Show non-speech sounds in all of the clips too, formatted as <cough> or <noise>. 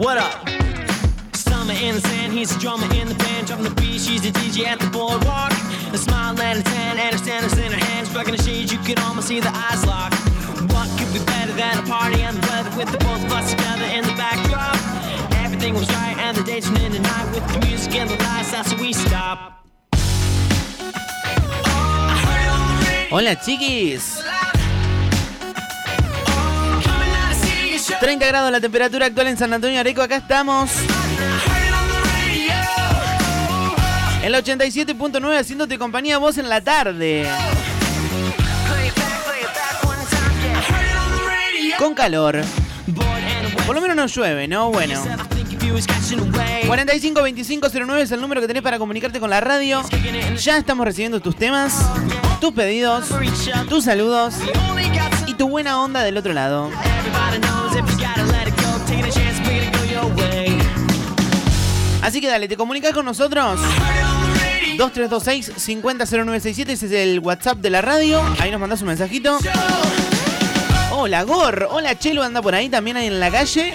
What up? Summer in the sand, he's a drummer in the band, dropping the beat. She's a DJ at the boardwalk. A smile and a tan, and a stand in her hands, rocking the shades. You could almost see the eyes lock. What could be better than a party and the weather with the both of us together in the backdrop? Everything was right, and the days went in the night with the music and the lights. That's where we stop. Hola chiquis. 30 grados la temperatura actual en San Antonio Areco. Acá estamos. En la 87.9 haciéndote compañía vos en la tarde. Con calor. Por lo menos no llueve, ¿no? Bueno. 45 25 09 es el número que tenés para comunicarte con la radio. Ya estamos recibiendo tus temas, tus pedidos, tus saludos y tu buena onda del otro lado. Así que dale, te comunicas con nosotros. 2326 500967, ese es el WhatsApp de la radio. Ahí nos mandas un mensajito. Hola Gor, hola Chelo, anda por ahí también ahí en la calle.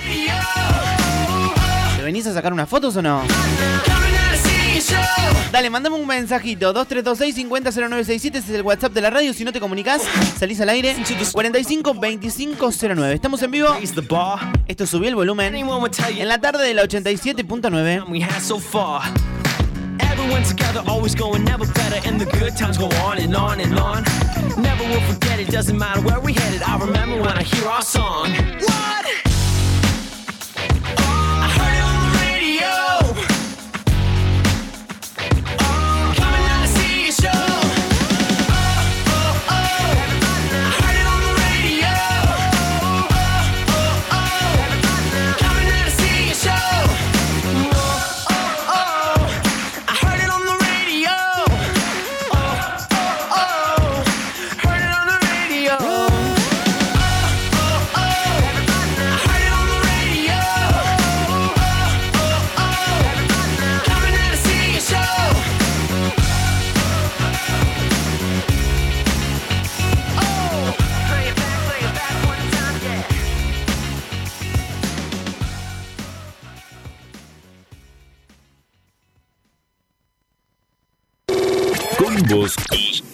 ¿Te venís a sacar unas fotos o no? Dale, mandame un mensajito. 2326-500967. Ese es el WhatsApp de la radio. Si no te comunicas, salís al aire. 452509. Estamos en vivo. Esto subió el volumen. En la tarde de la 87.9. Everyone together, always going, never better, and the good times go on and on and on. Never will forget it, doesn't matter where we headed. I remember when I hear our song.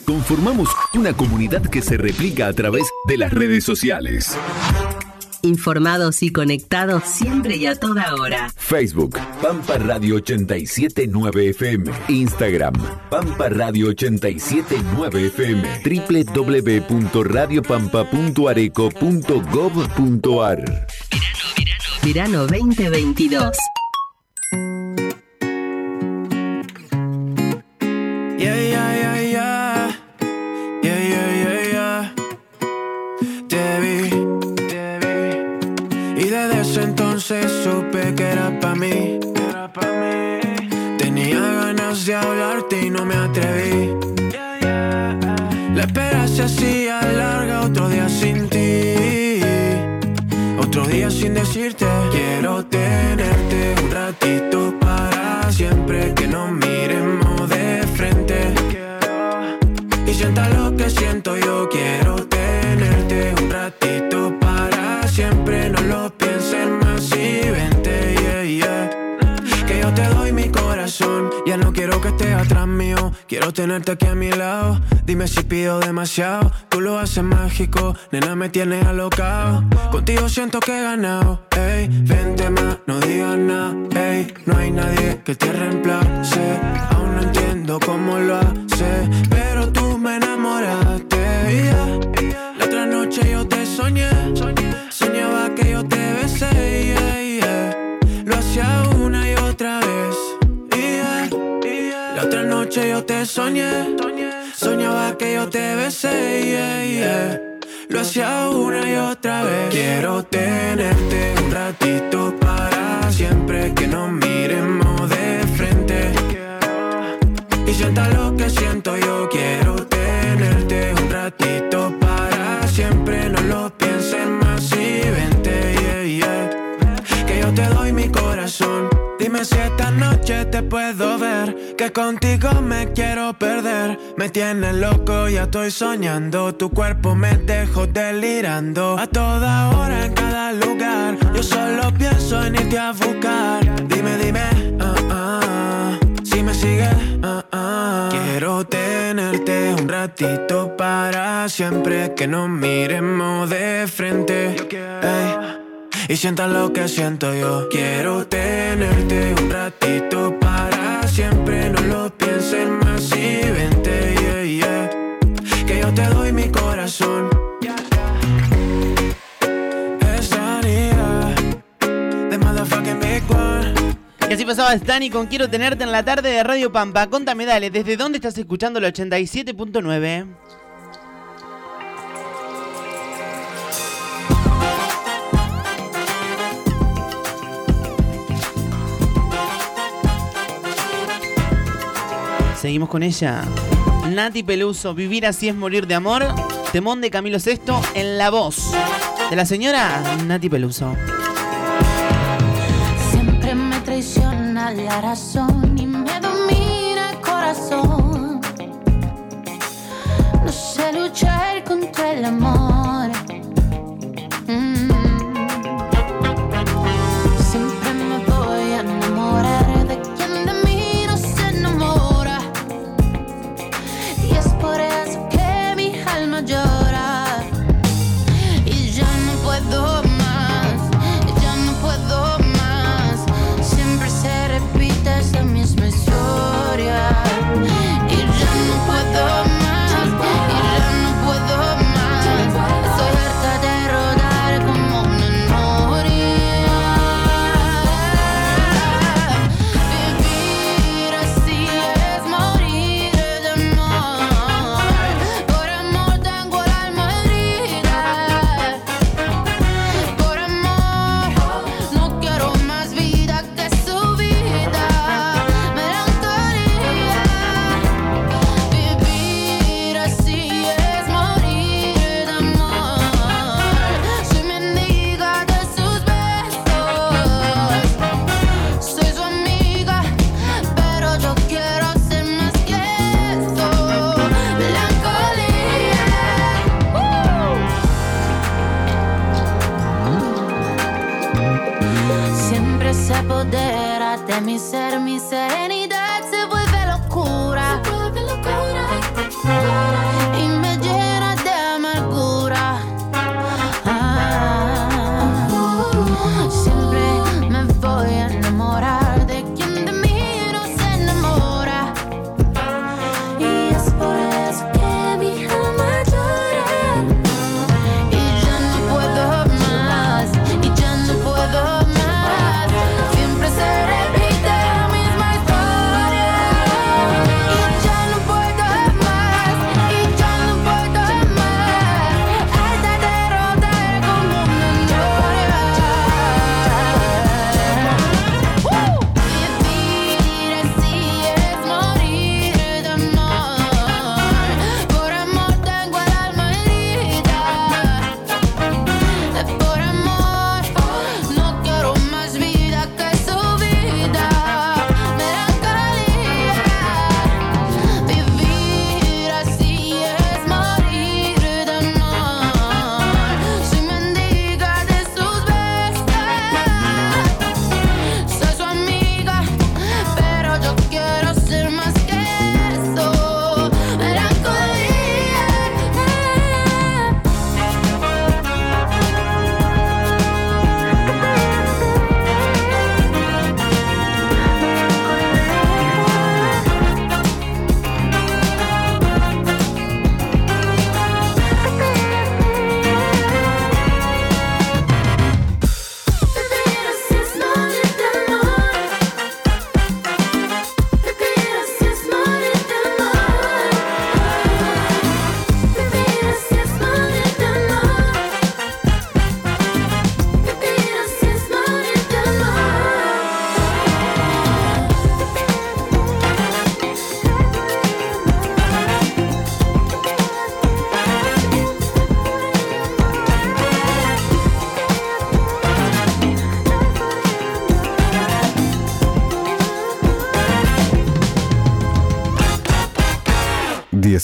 Conformamos una comunidad que se replica a través de las redes sociales. Informados y conectados siempre y a toda hora. Facebook, Pampa Radio 879 FM. Instagram, Pampa Radio 879 FM. www.radiopampa.areco.gov.ar Verano 2022. Se hacía larga, otro día sin ti. Otro día sin decirte Quiero tenerte aquí a mi lado. Dime si pido demasiado. Tú lo haces mágico. Nena, me tienes alocado. Contigo siento que he ganado. Ey, vente más, no digas nada. Ey, no hay nadie que te reemplace. Aún no entiendo cómo lo hace. Pero tú me enamoraste. La otra noche yo te soñé. Yo te soñé. Soñaba que yo te besé. yeah, yeah. Lo hacía una y otra vez. Quiero tenerte un ratito para siempre. Que nos miremos de frente. Y sienta lo que siento yo. Quiero tenerte un ratito para siempre. No lo pienses más y vente. yeah, yeah que yo te doy mi corazón. Dime si esta noche te puedo ver, que contigo me quiero perder. Me tienes loco, ya estoy soñando. Tu cuerpo me dejó delirando. A toda hora, en cada lugar. Yo solo pienso en irte a buscar. Dime, dime, ah, ah, si me sigues, ah, ah. Quiero tenerte un ratito para siempre. Que nos miremos de frente. Ey, y sientas lo que siento yo. Quiero tenerte un ratito para siempre. No lo pienses más y vente, yeah, yeah. Que yo te doy mi corazón. Estaría de motherfucking big. Y así pasaba Stani con Quiero tenerte en la tarde de Radio Pampa. Contame, dale, ¿desde dónde estás escuchando el 87.9? Seguimos con ella. Nati Peluso, Vivir así es morir de amor. Temón de Camilo VI en la voz de la señora Nati Peluso. Siempre me traiciona la razón y me domina el corazón. No sé luchar contra el amor.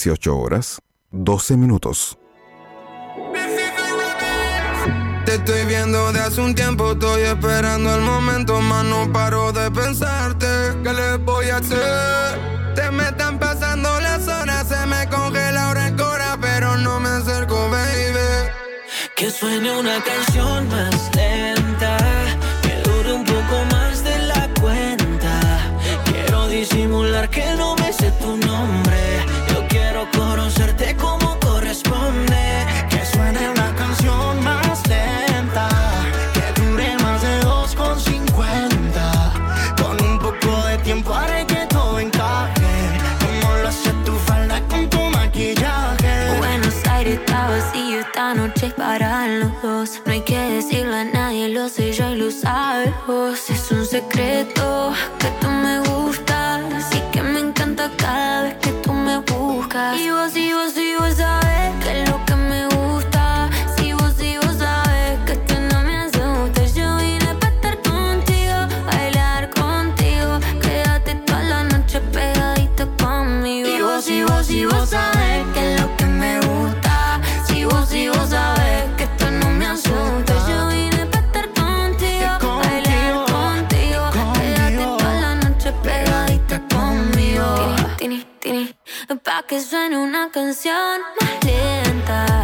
18 horas, 12 minutos. Te estoy viendo de hace un tiempo, estoy esperando el momento, más no paro de pensarte. ¿Qué le voy a hacer? Te me están pasando las horas, se me congela ahora el cora, pero no me acerco, baby. Que suene una canción más lenta, que dure un poco más de la cuenta. Quiero disimular que no Es un secreto que suene una canción más lenta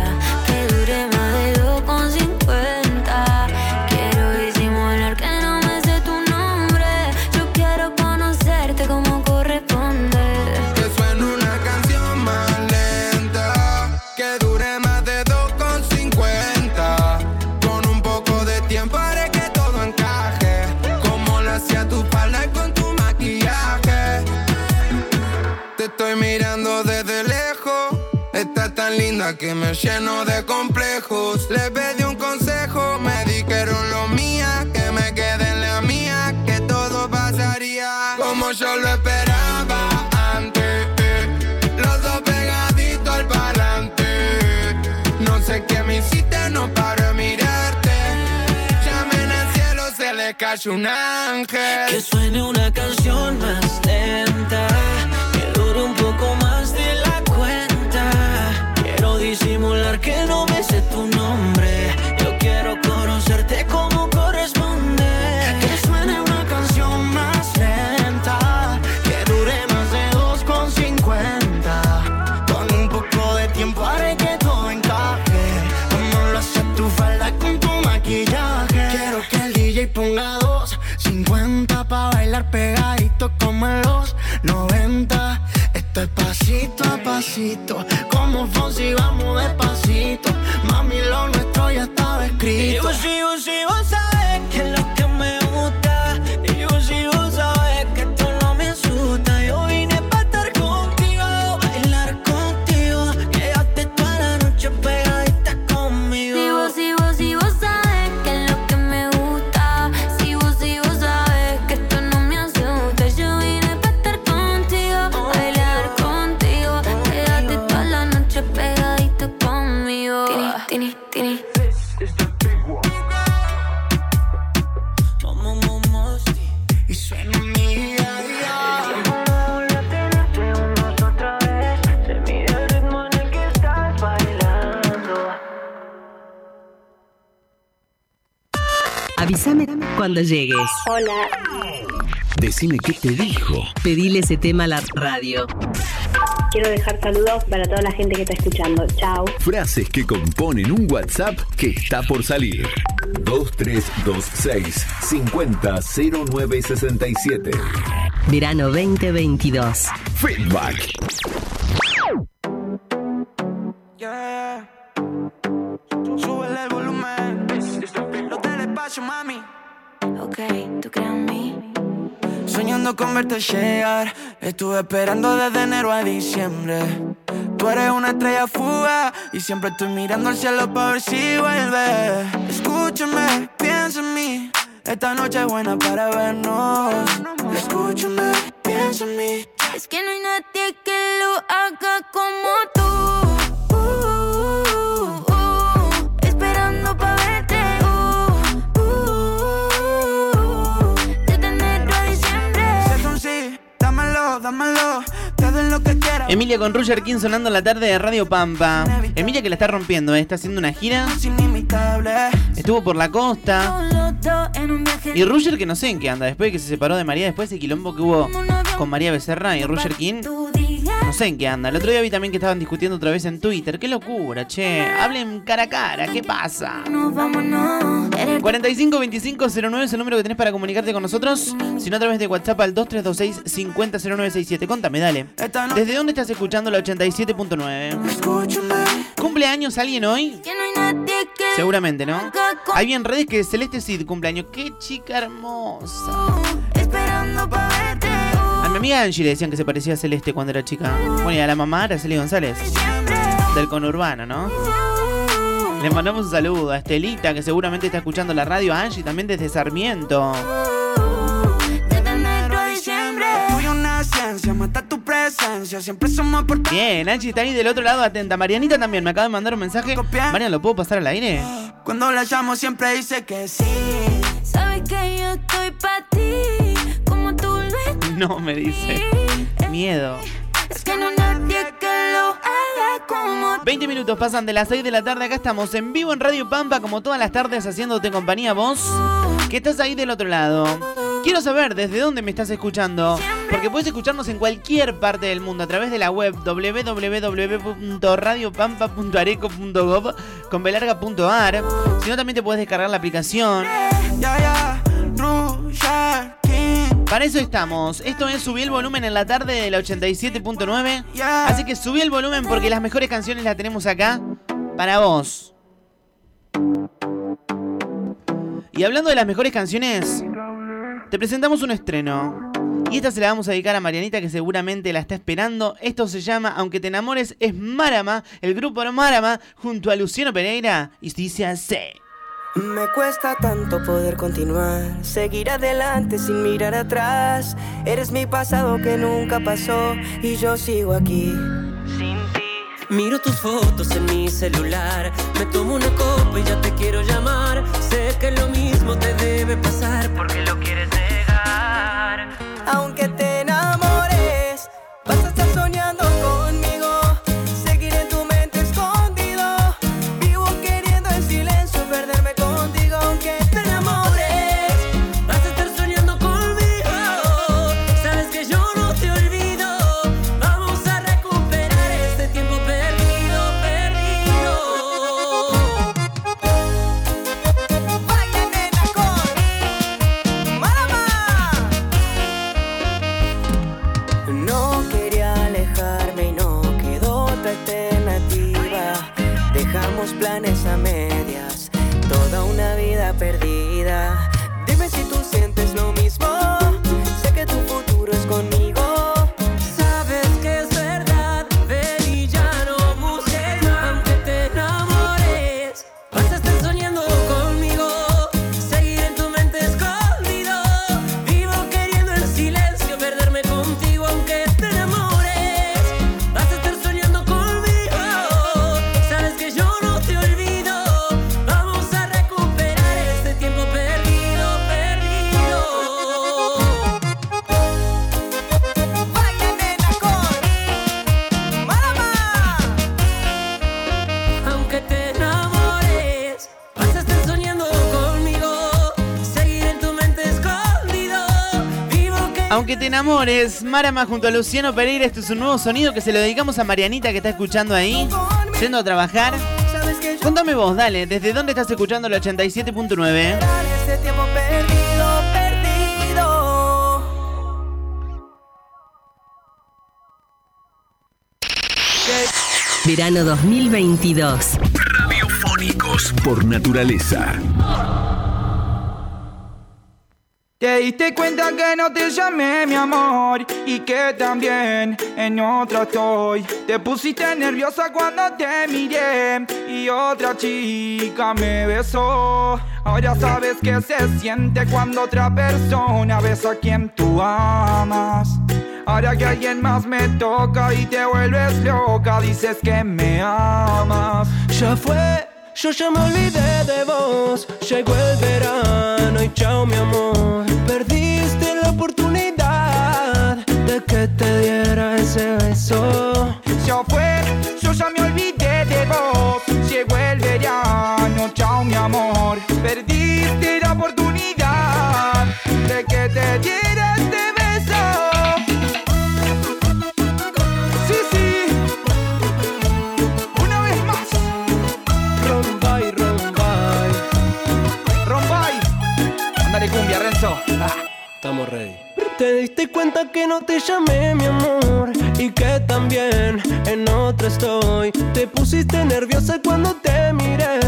lleno de complejos. Le pedí un consejo, me dijeron lo mía, que me quede en la mía, que todo pasaría como yo lo esperaba antes. Los dos pegaditos al parlante. No sé qué me hiciste, no paro de mirarte. Llamen al cielo, se le cayó un ángel. Que suene una canción más lenta, disimular que no me sé tu nombre. Yo quiero conocerte como corresponde. Que suene una canción más lenta, que dure más de 2,50. Con un poco de tiempo haré que todo encaje. Como lo hace tu falda con tu maquillaje. Quiero que el DJ ponga 2,50 pa' bailar pegadito como en los 90. Esto es pasito a pasito, cuando llegues. Decime qué te dijo. Pedile ese tema a la radio. Quiero dejar saludos para toda la gente que está escuchando. Chao. Frases que componen un WhatsApp que está por salir. 2326 500967. Verano 2022. Feedback. Ok, ¿tú crees en mí? Soñando con verte llegar. Estuve esperando desde enero a diciembre. Tú eres una estrella fuga y siempre estoy mirando al cielo para ver si vuelve. Escúchame, piensa en mí. Esta noche es buena para vernos. Escúchame, piensa en mí. Es que no hay nadie que lo haga como tú. Dámelo. Te doy lo que quieras. Emilia Emilia con Roger King sonando en la tarde de Radio Pampa. Emilia que la está rompiendo, ¿eh? está haciendo una gira. Estuvo por la costa. Y Roger que no sé en qué anda, después de que se separó de María, después de ese quilombo que hubo con María Becerra y Roger King. No sé en qué anda. El otro día vi también que estaban discutiendo otra vez en Twitter. Qué locura, che. Hablen cara a cara, ¿qué pasa? 45 25 09 es el número que tenés para comunicarte con nosotros. Si no, a través de WhatsApp al 2326 500967. Contame, dale. ¿Desde dónde estás escuchando la 87.9? ¿Cumpleaños alguien hoy? Seguramente, ¿no? Hay bien redes que Celeste Cid cumpleaños. ¡Qué chica hermosa! A mi amiga Angie le decían que se parecía a Celeste cuando era chica. Bueno, y a la mamá Araceli González. Del conurbano, ¿no? Le mandamos un saludo a Estelita, que seguramente está escuchando la radio. A Angie también desde Sarmiento. Bien, Angie está ahí del otro lado, atenta. Marianita también me acaba de mandar un mensaje. Marian, ¿lo puedo pasar al aire? Cuando la llamo siempre dice que sí. Sabes que yo estoy para ti, <laughs> No, me dice. Miedo. Es que no hay nadie que lo haga como 20 minutos pasan de las 6 de la tarde. Acá estamos en vivo en Radio Pampa, como todas las tardes, haciéndote compañía vos, que estás ahí del otro lado. Quiero saber desde dónde me estás escuchando, porque puedes escucharnos en cualquier parte del mundo a través de la web www.radiopampa.areco.gov con belarga.ar. Si no, también te puedes descargar la aplicación. Para eso estamos. Esto es Subí el volumen en la tarde de la 87.9. Así que subí el volumen porque las mejores canciones las tenemos acá para vos. Y hablando de las mejores canciones, te presentamos un estreno. Y esta se la vamos a dedicar a Marianita que seguramente la está esperando. Esto se llama Aunque te enamores es Marama, el grupo Marama junto a Luciano Pereira y dice así. Me cuesta tanto poder continuar, seguir adelante sin mirar atrás. Eres mi pasado que nunca pasó y yo sigo aquí. Sin ti. Miro tus fotos en mi celular, me tomo una copa y ya te quiero llamar. Sé que lo mismo te debe pasar porque lo que te enamores, Marama junto a Luciano Pereira, este es un nuevo sonido que se lo dedicamos a Marianita que está escuchando ahí, yendo a trabajar. Contame vos, dale, ¿desde dónde estás escuchando la 87.9? este tiempo perdido, perdido. Verano 2022. Radiofónicos por naturaleza. Te diste cuenta que no te llamé mi amor y que también en otra estoy. Te pusiste nerviosa cuando te miré y otra chica me besó. Ahora sabes que se siente cuando otra persona besa a quien tú amas. Ahora que alguien más me toca y te vuelves loca, dices que me amas. Ya fue, yo ya me olvidé de vos. Llegó el verano y chao mi amor. Perdiste la oportunidad de que te diera ese beso. Ya fue, yo ya me olvidé de vos. Llegó el verano, chao mi amor. Perdiste la oportunidad Estamos ready. Te diste cuenta que no te llamé mi amor y que también en otra estoy. Te pusiste nerviosa cuando te miré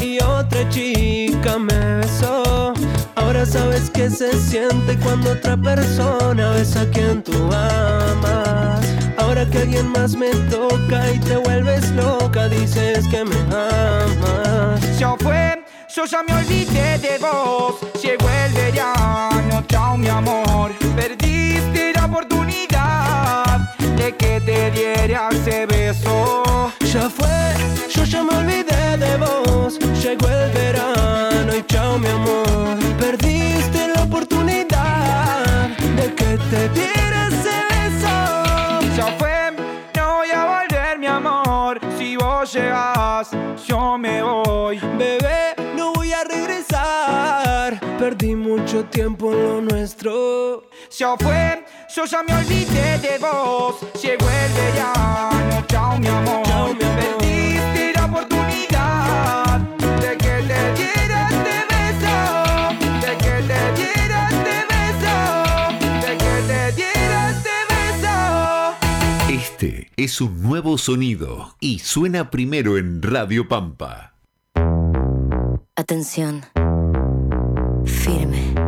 y otra chica me besó. Ahora sabes que se siente cuando otra persona besa a quien tú amas. Ahora que alguien más me toca y te vuelves loca, dices que me amas. Ya fue, yo ya me olvidé de vos. Llegó el verano, chao mi amor. Perdiste la oportunidad de que te diera ese beso. Ya fue, yo ya me olvidé de vos. Llegó el verano y chao mi amor. Perdiste la oportunidad de que te diera ese beso. Ya fue, no voy a volver mi amor. Si vos llegas, yo me voy. Bebé, Perdí mucho tiempo en lo nuestro. Ya fue, yo ya me olvidé de vos. Llegó el verano, chao mi amor. Perdiste la oportunidad de que te diera este beso. De que te diera este beso. De que te diera este beso. Este es un nuevo sonido y suena primero en Radio Pampa. Atención. Firme.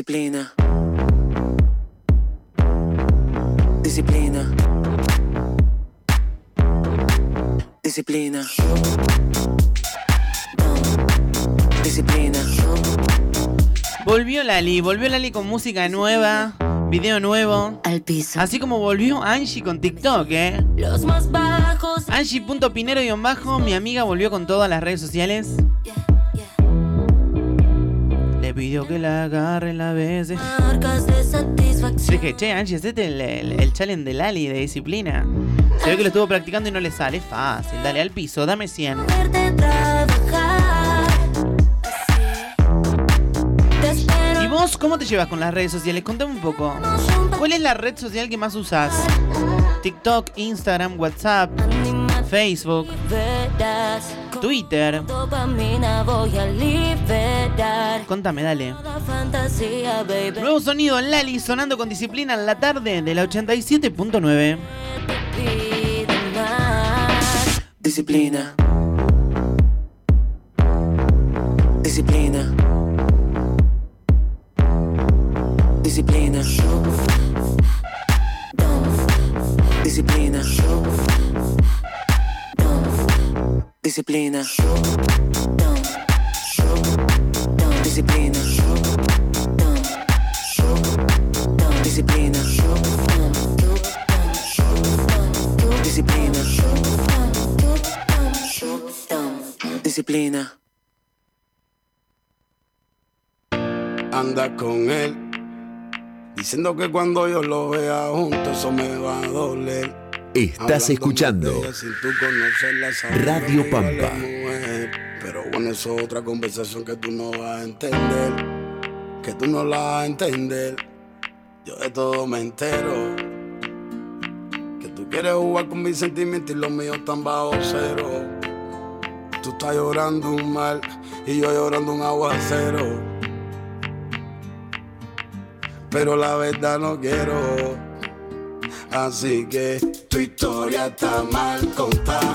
Disciplina. Disciplina. Disciplina. Disciplina. Volvió Lali, volvió Lali con música nueva, video nuevo. Al piso. Así como volvió Angie con TikTok, ¿eh? Los más bajos. Angie.pinero-bajo, mi amiga volvió con todas las redes sociales. Le pidió que la agarre la vez. Marcas de satisfacción. Dije, che, Angie, hacete el, el- el challenge de Lali de disciplina. Se ve que lo estuvo practicando y no le sale. Fácil, dale al piso, dame 100. Verte trabajar. Te espero. ¿Y vos cómo te llevas con las redes sociales? Contame un poco. ¿Cuál es la red social que más usas? TikTok, Instagram, WhatsApp, Facebook, Twitter. Contame, dale. Nuevo sonido, Lali, sonando con disciplina en la tarde de la 87.9. Pido más. Disciplina. Disciplina. Disciplina. Disciplina. Disciplina. Disciplina. Disciplina. Disciplina. Disciplina. anda con él. Diciendo que cuando yo lo vea juntos eso me va a doler. Estás escuchando Radio Pampa. Pero bueno, eso es otra conversación que tú no vas a entender. Que tú no la vas a entender. Yo de todo me entero. Que tú quieres jugar con mis sentimientos y los míos están bajo cero. Tú estás llorando un mal y yo llorando un aguacero. pero la verdad no quiero. Así que tu historia está mal contada.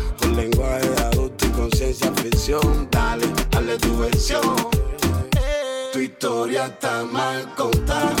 Lenguaje de adulto y conciencia ficción. Dale, dale tu versión. Tu historia está mal contada.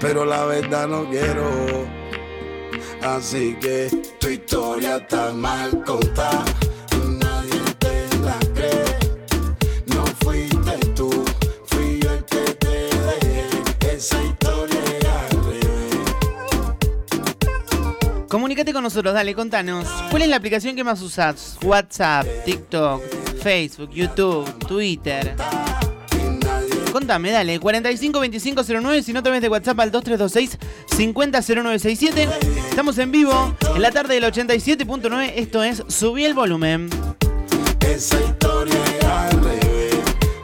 Pero la verdad no quiero. Así que tu historia está mal contada. Nadie te la cree. No fuiste tú, fui yo el que te dejé. Esa historia revés. Comunícate con nosotros, dale, contanos. ¿Cuál es la aplicación que más usás? WhatsApp, TikTok, Facebook, YouTube, Twitter. Contame, dale, 452509, si no te ves de WhatsApp al 2326 500967. Estamos en vivo en la tarde del 87.9, esto es Subí el volumen. Esa historia es al revés.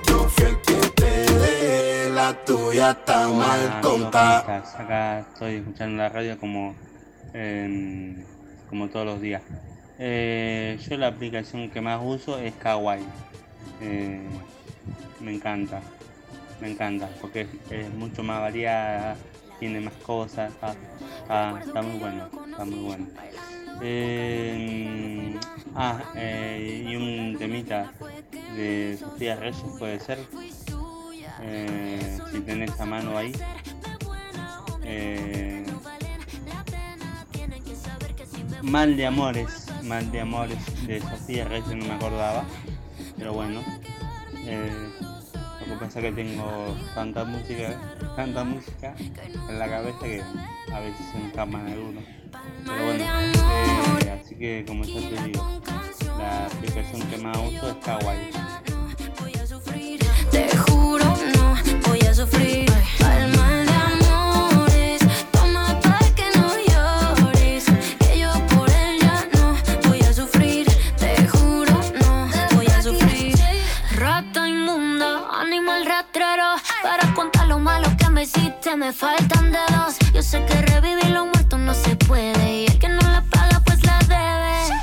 Yo fui el que te dejé. La tuya está mal contada. Acá estoy escuchando la radio como, em, como todos los días. Eh, yo la aplicación que más uso es Kawaii. Eh, me encanta, me encanta, porque es, mucho más variada, tiene más cosas, está, está- está muy bueno, está muy bueno. Eh, ah, eh, y un temita de Sofía Reyes puede ser, Eh, si tenés a mano ahí. Eh, Mal de Amores, Mal de Amores de Sofía Reyes, no me acordaba, pero bueno. eh, lo que que tengo tanta música, tanta música en la cabeza que a veces se me escapa de uno. Pero bueno, eh, así que como ya te digo, la aplicación que más uso es Kawaii. Te juro, no voy a sufrir. Hiciste, me faltan dedos. Yo sé que revivir lo muerto no se puede. Y el que no la paga, pues la debe.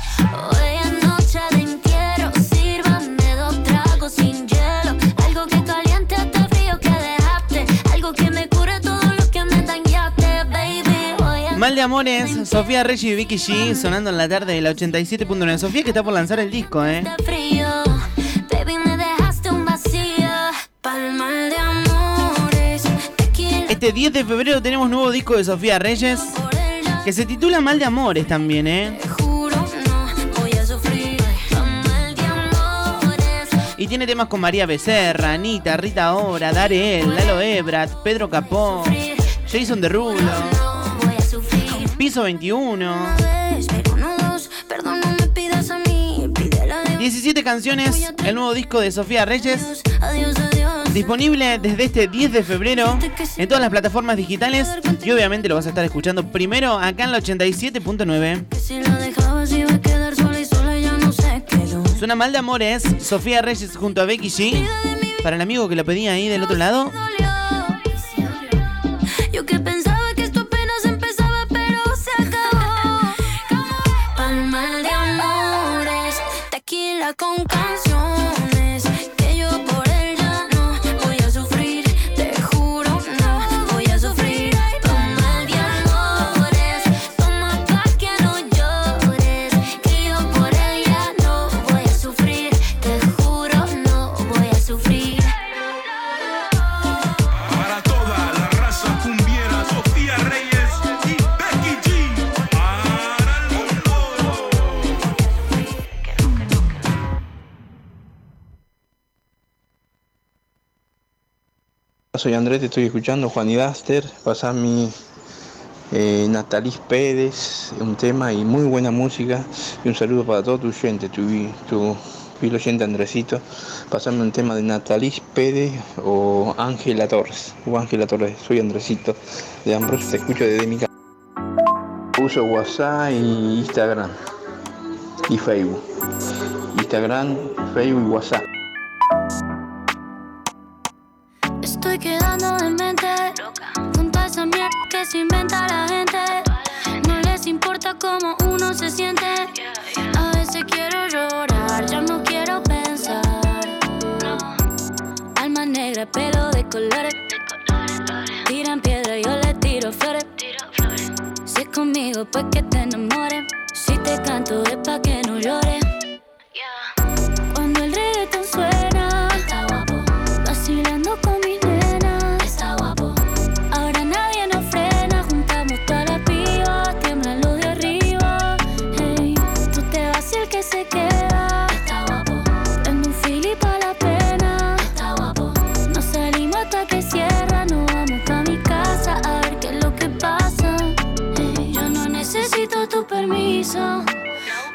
Hoy es noche de entierro. Sírvame dos tragos sin hielo. Algo que caliente este frío que dejaste. Algo que me cure todo lo que me dañaste, baby. Hoy Mal de Amores, Sofía Reyes y Vicky G sonando en la tarde de la 87.9. Sofía que está por lanzar el disco, ¿eh? de frío. Este 10 de febrero tenemos nuevo disco de Sofía Reyes que se titula Mal de Amores también, ¿eh? Y tiene temas con María Becerra, Anita, Rita Ora, Darel, Lalo Ebrat, Pedro Capó, Jason Derulo. Piso 21. Vez, pero no dos, perdón, no me pidas a mí, pídela de 17 canciones, el nuevo disco de Sofía Reyes. Disponible desde este 10 de febrero en todas las plataformas digitales y obviamente lo vas a estar escuchando primero acá en la 87.9. Si la dejabas iba a quedar sola y sola, ya no se quedó. Suena mal de amores, Sofía Reyes junto a Becky G. Para el amigo que lo pedía ahí del otro lado, Yo que pensaba que esto apenas empezaba, pero se acabó. Pa'l mal de amores, tequila con Soy Andrés, te estoy escuchando, Juan y Daster, pasar mi eh, Natalis Pérez, un tema y muy buena música. Y un saludo para todo tu gente, tu, tu fiel oyente Andresito. Pasarme un tema de Natalis Pérez o Ángela Torres. O Ángela Torres, soy Andresito de Ambrosio, te escucho desde mi casa. Uso WhatsApp y Instagram y Facebook. Instagram, Facebook y WhatsApp. En mente. Junto a esa mierda que se inventa la gente. No les importa cómo uno se siente. A veces quiero llorar, ya no quiero pensar. Alma negra, pelo de colores. Tiran piedra, yo le tiro flores. Si es conmigo, pues que te enamores. Si te canto es pa' que no llores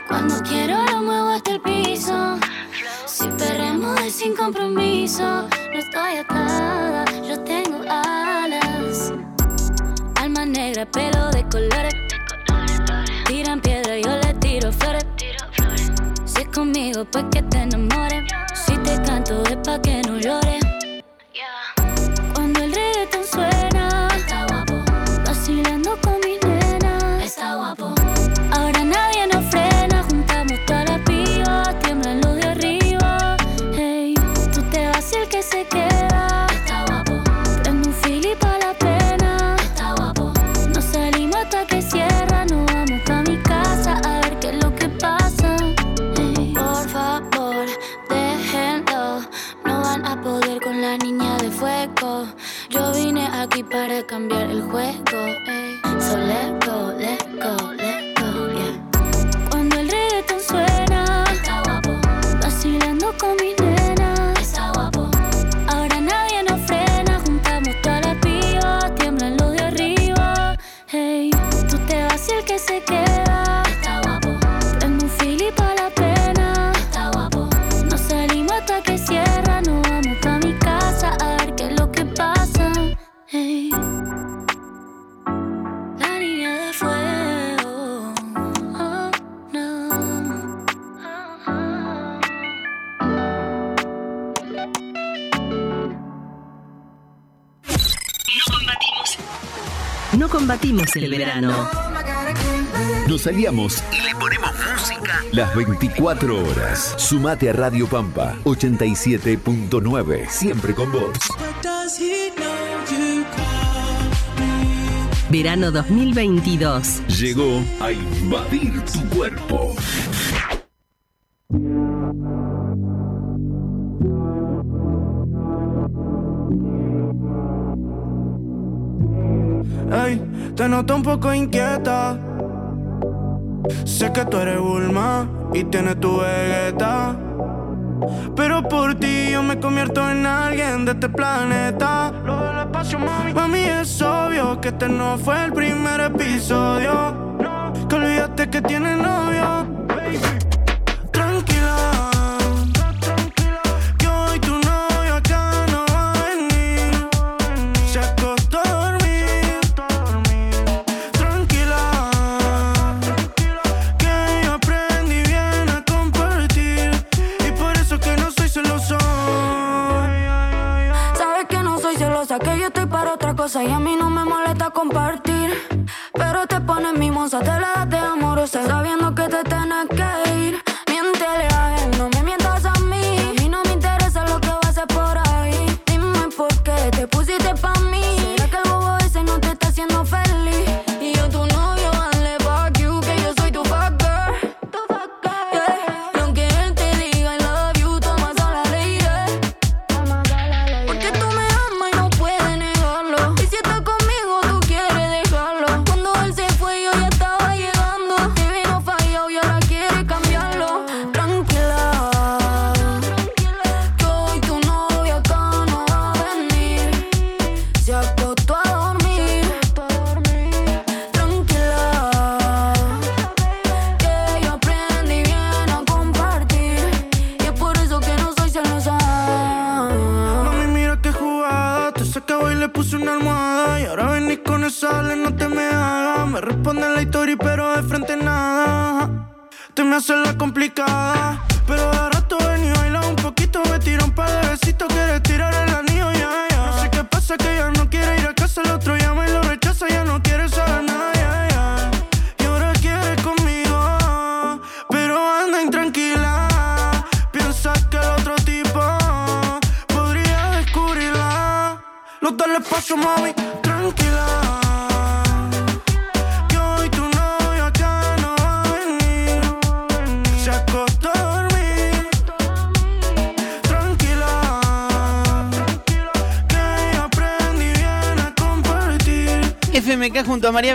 Cuando quiero lo muevo hasta el piso si perremos es sin compromiso, no estoy atada, yo tengo alas. Alma negra, pelo de colores. Tiran piedra, yo le tiro flores. Si es conmigo, pues que te enamores. salíamos y le ponemos música las 24 horas. Sumate a Radio Pampa 87.9, siempre con vos. Verano 2022. Llegó a invadir tu cuerpo. Ay, te noto un poco inquieta Sé que tú eres Bulma y tienes tu vegeta. Pero por ti yo me convierto en alguien de este planeta. Lo del espacio, mami. Mami, es obvio que este no fue el primer episodio. Que olvidaste que tienes novio. Y a mí no me molesta compartir. Pero te pones mimosa, te la das de amorosa, sabiendo que te tienes que ir.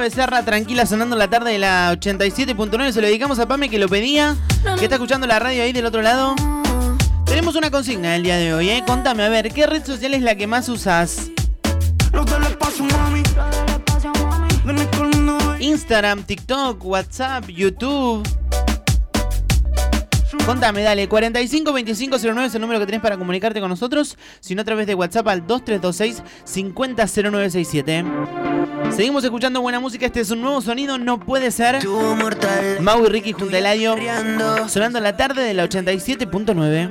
Becerra, tranquila, sonando la tarde de la 87.9. Se lo dedicamos a Pame que lo pedía, que está escuchando la radio ahí del otro lado. Tenemos una consigna el día de hoy, ¿eh? Contame, a ver, ¿qué red social es la que más usas? Instagram, TikTok, WhatsApp, YouTube. Contame, dale, 452509 es el número que tenés para comunicarte con nosotros, si no a través de WhatsApp al 2326 500967. Seguimos escuchando buena música, este es un nuevo sonido, no puede ser. Mau y Ricky junto a Eladio, sonando la tarde de la 87.9.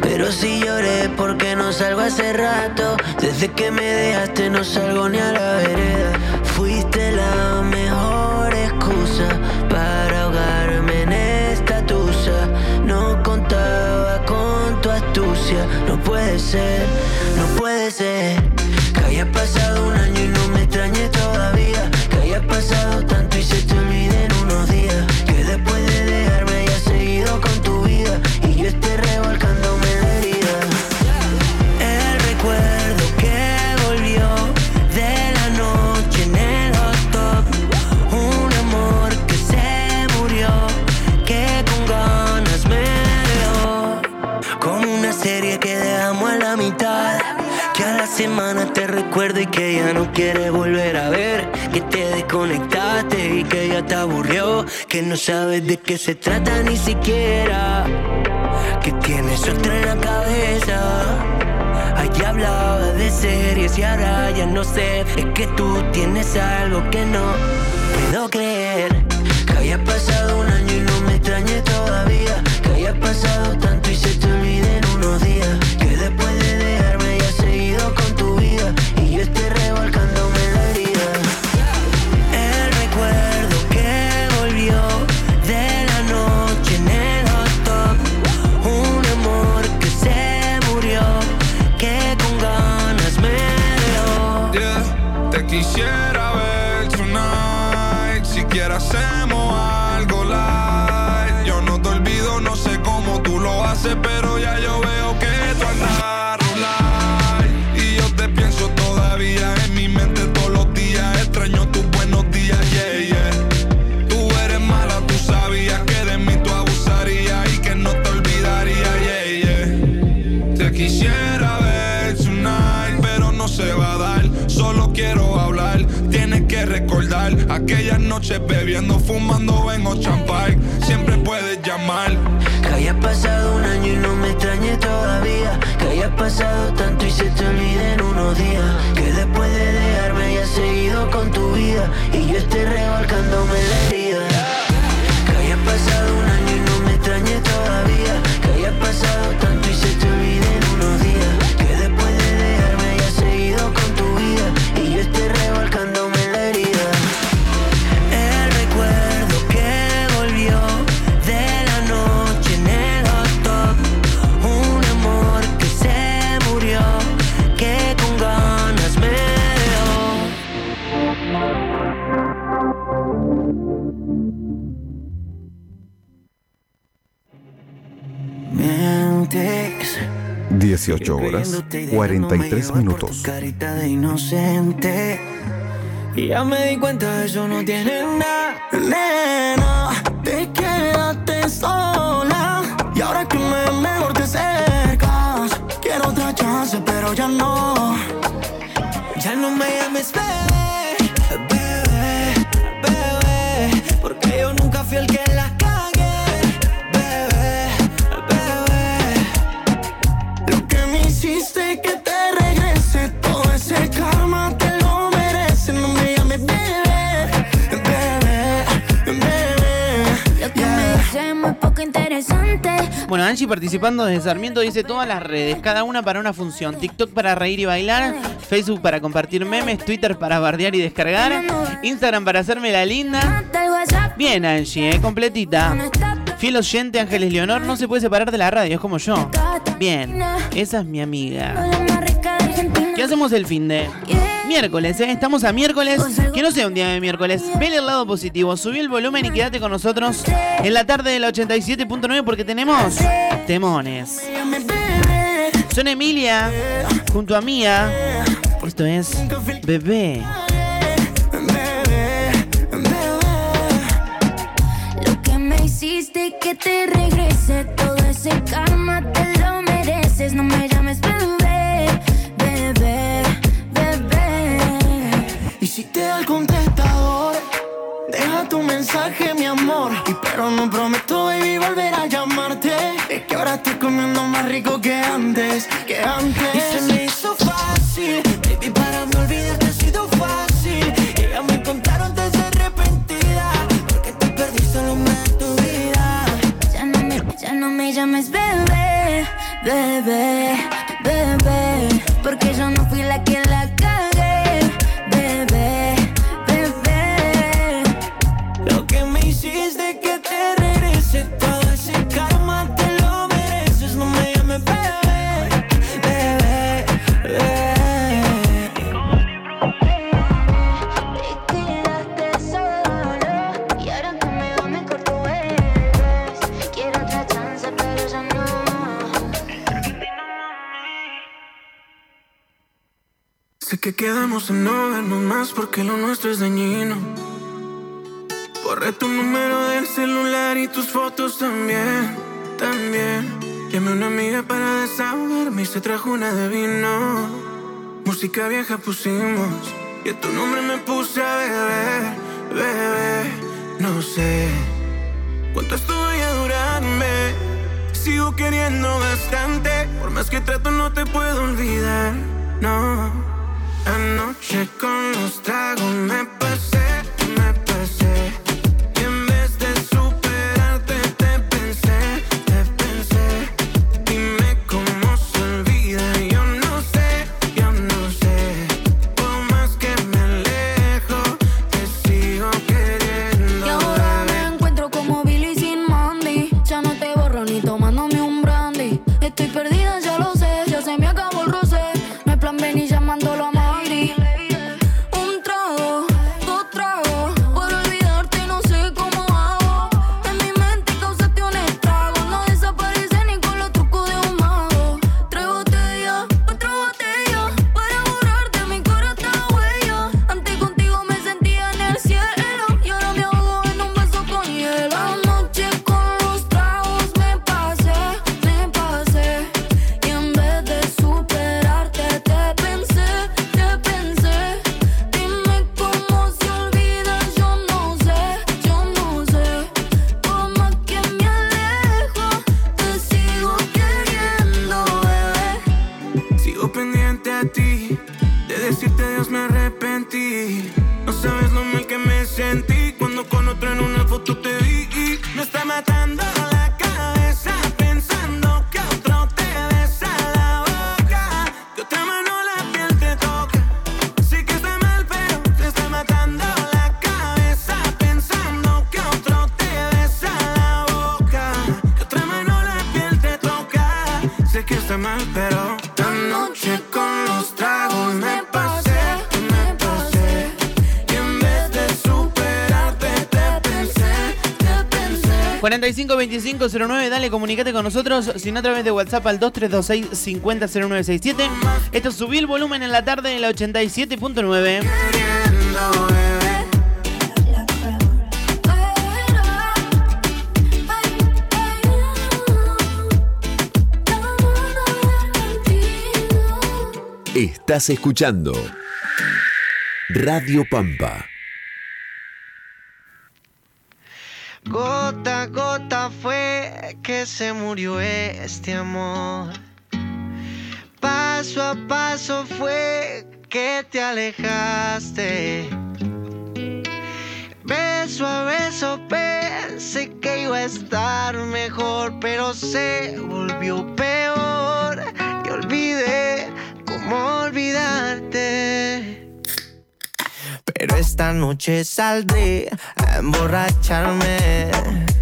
Pero si lloré porque no salgo hace rato. Desde que me dejaste no salgo ni a la vereda. Fuiste la mejor No puede ser, no puede ser. Que haya pasado un año y no me extrañe todavía. Que haya pasado tanto y se te recuerdo y que ya no quieres volver a ver. Que te desconectaste y que ya te aburrió. Que no sabes de qué se trata ni siquiera. Que tienes otra en la cabeza. Allá hablaba de series y ahora ya no sé. Es que tú tienes algo que no puedo creer. Que haya pasado un año y no me extrañe todavía. Que haya pasado tanto y se te olvide en unos días. Noches bebiendo, fumando en Park. Siempre puedes llamar. Que haya pasado un año y no me extrañe todavía. Que haya pasado tanto y se te olvide en unos días. Que después de dejarme hayas seguido con tu vida. Y yo esté revolcándome la herida. Que haya pasado un año y no me extrañe todavía. Que haya pasado tanto 18 horas 43 minutos. Y ya me di cuenta, eso no tiene nada. Nena, te quedaste sola. Y ahora que me mejor te acercas, quiero otra chance, pero ya no. Ya no me llames bebé, Bueno, Angie participando desde Sarmiento dice todas las redes, cada una para una función. TikTok para reír y bailar, Facebook para compartir memes, Twitter para bardear y descargar, Instagram para hacerme la linda. Bien, Angie, eh, completita. Fiel oyente, Ángeles Leonor, no se puede separar de la radio, es como yo. Bien, esa es mi amiga. ¿Qué hacemos el fin de? Miércoles, ¿eh? Estamos a miércoles. Que no sea un día de miércoles. Vele el lado positivo. Subí el volumen y quédate con nosotros en la tarde del 87.9 porque tenemos temones. Son Emilia junto a Mía. Esto es Bebé. Lo que me hiciste que te regrese, todo ese karma te lo mereces. No me Y si te da el contestador, deja tu mensaje, mi amor. Y pero no prometo, baby, volver a llamarte. Es que ahora estoy comiendo más rico que antes, que antes. Y se me hizo fácil, baby, para me olvidarte ha sido fácil. Y ya me contaron desde arrepentida, porque te perdiste lo más de tu vida. Ya no me, ya no me llames bebé, bebé, bebé. Porque yo no fui la que que quedamos en no vernos más porque lo nuestro es dañino. Borré tu número del celular y tus fotos también, también. Llamé a una amiga para desahogarme y se trajo una de vino. Música vieja pusimos y a tu nombre me puse a beber, bebé. No sé cuánto esto vaya a durarme. Sigo queriendo bastante, por más que trato no te puedo olvidar, no. Anoche con los tragos me pasé, 55 dale, comunícate con nosotros, sino a través de WhatsApp al 2326 50 0967. Esto es subí el volumen en la tarde en la 87.9. Estás escuchando Radio Pampa se murió este amor. Paso a paso fue que te alejaste. Beso a beso pensé que iba a estar mejor, pero se volvió peor. Y olvidé cómo olvidarte. Pero esta noche saldré a emborracharme.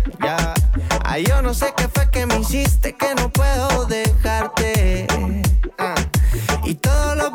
Ay, yo no sé qué fue que me hiciste, que no puedo dejarte. Ah. Y todos los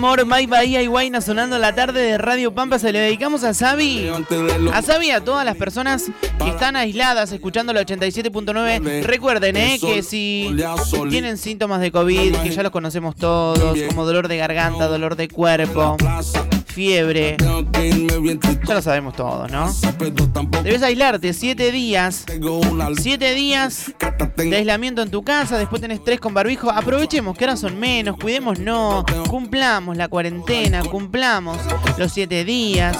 Amor. May Bahía y Guayna sonando la tarde de Radio Pampa. Se le dedicamos a Sabi. A y a todas las personas que están aisladas escuchando la 87.9. Recuerden, eh, que si tienen síntomas de COVID, que ya los conocemos todos, como dolor de garganta, dolor de cuerpo, Ya lo sabemos todos, ¿no? Debes aislarte siete días. Siete días de aislamiento en tu casa. Después tenés tres con barbijo. Aprovechemos que ahora son menos. Cuidémonos. Cumplamos la cuarentena. Cumplamos los siete días.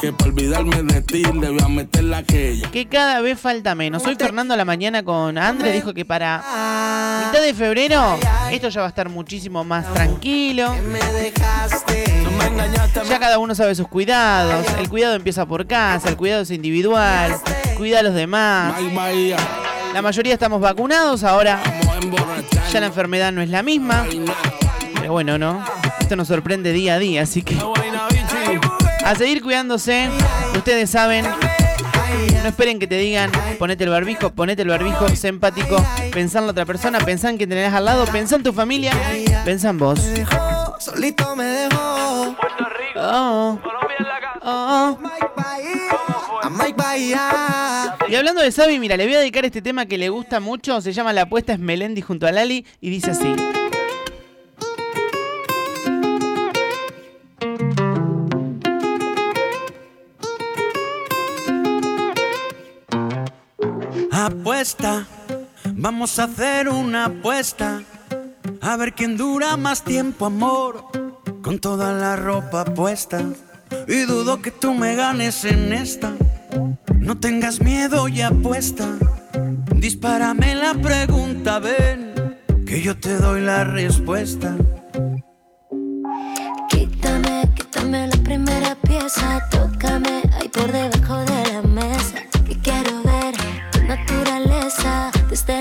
Que para olvidarme de ti debía meterla aquella. Que cada vez falta menos. Hoy Fernando a la mañana con Andre dijo que para mitad de febrero esto ya va a estar muchísimo más tranquilo. Ya cada uno sabe sus cuidados. El cuidado empieza por casa, el cuidado es individual. Cuida a los demás. La mayoría estamos vacunados, ahora ya la enfermedad no es la misma. Pero bueno, ¿no? Esto nos sorprende día a día, así que a seguir cuidándose. Ustedes saben, no esperen que te digan ponete el barbijo, ponete el barbijo, sé empático, pensá en la otra persona, pensá en que tenés al lado, pensá en tu familia, pensá en vos. Solito me dejó. Oh. Oh. Mike Bahía. Y hablando de Sabi, mira, le voy a dedicar este tema que le gusta mucho, se llama La apuesta es Melendi junto a Lali y dice así. Apuesta, vamos a hacer una apuesta. A ver quién dura más tiempo, amor. Con toda la ropa puesta. Y dudo que tú me ganes en esta. No tengas miedo y apuesta. Dispárame la pregunta, ven. yo te doy la respuesta. Quítame, quítame la primera pieza, tócame ahí por debajo de la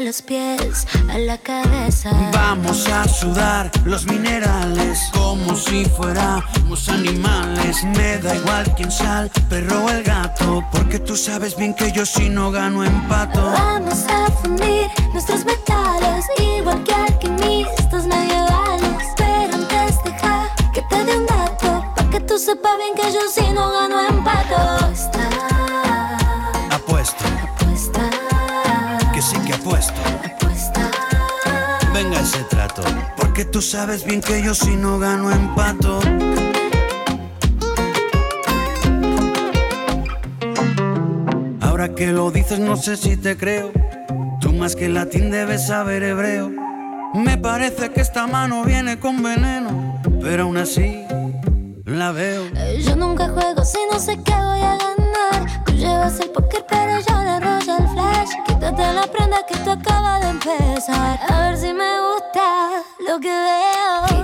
los pies a la cabeza. Vamos a sudar los minerales como si fuéramos animales. Me da igual quién sal, perro o el gato, porque tú sabes bien que yo si no gano empato. Vamos a fundir nuestros metales, igual que alquimistas medievales. Pero antes deja que te dé un dato, pa' que tú sepas bien que yo si no gano porque tú sabes bien que yo si no gano empato. Ahora que lo dices no sé si te creo. Tú más que latín debes saber hebreo. Me parece que esta mano viene con veneno, pero aún así la veo. Yo nunca juego si no sé que voy a ganar. Tú llevas el póker, pero yo flash. Quítate la prenda que tú acabas de empezar. A ver si me gusta lo que veo.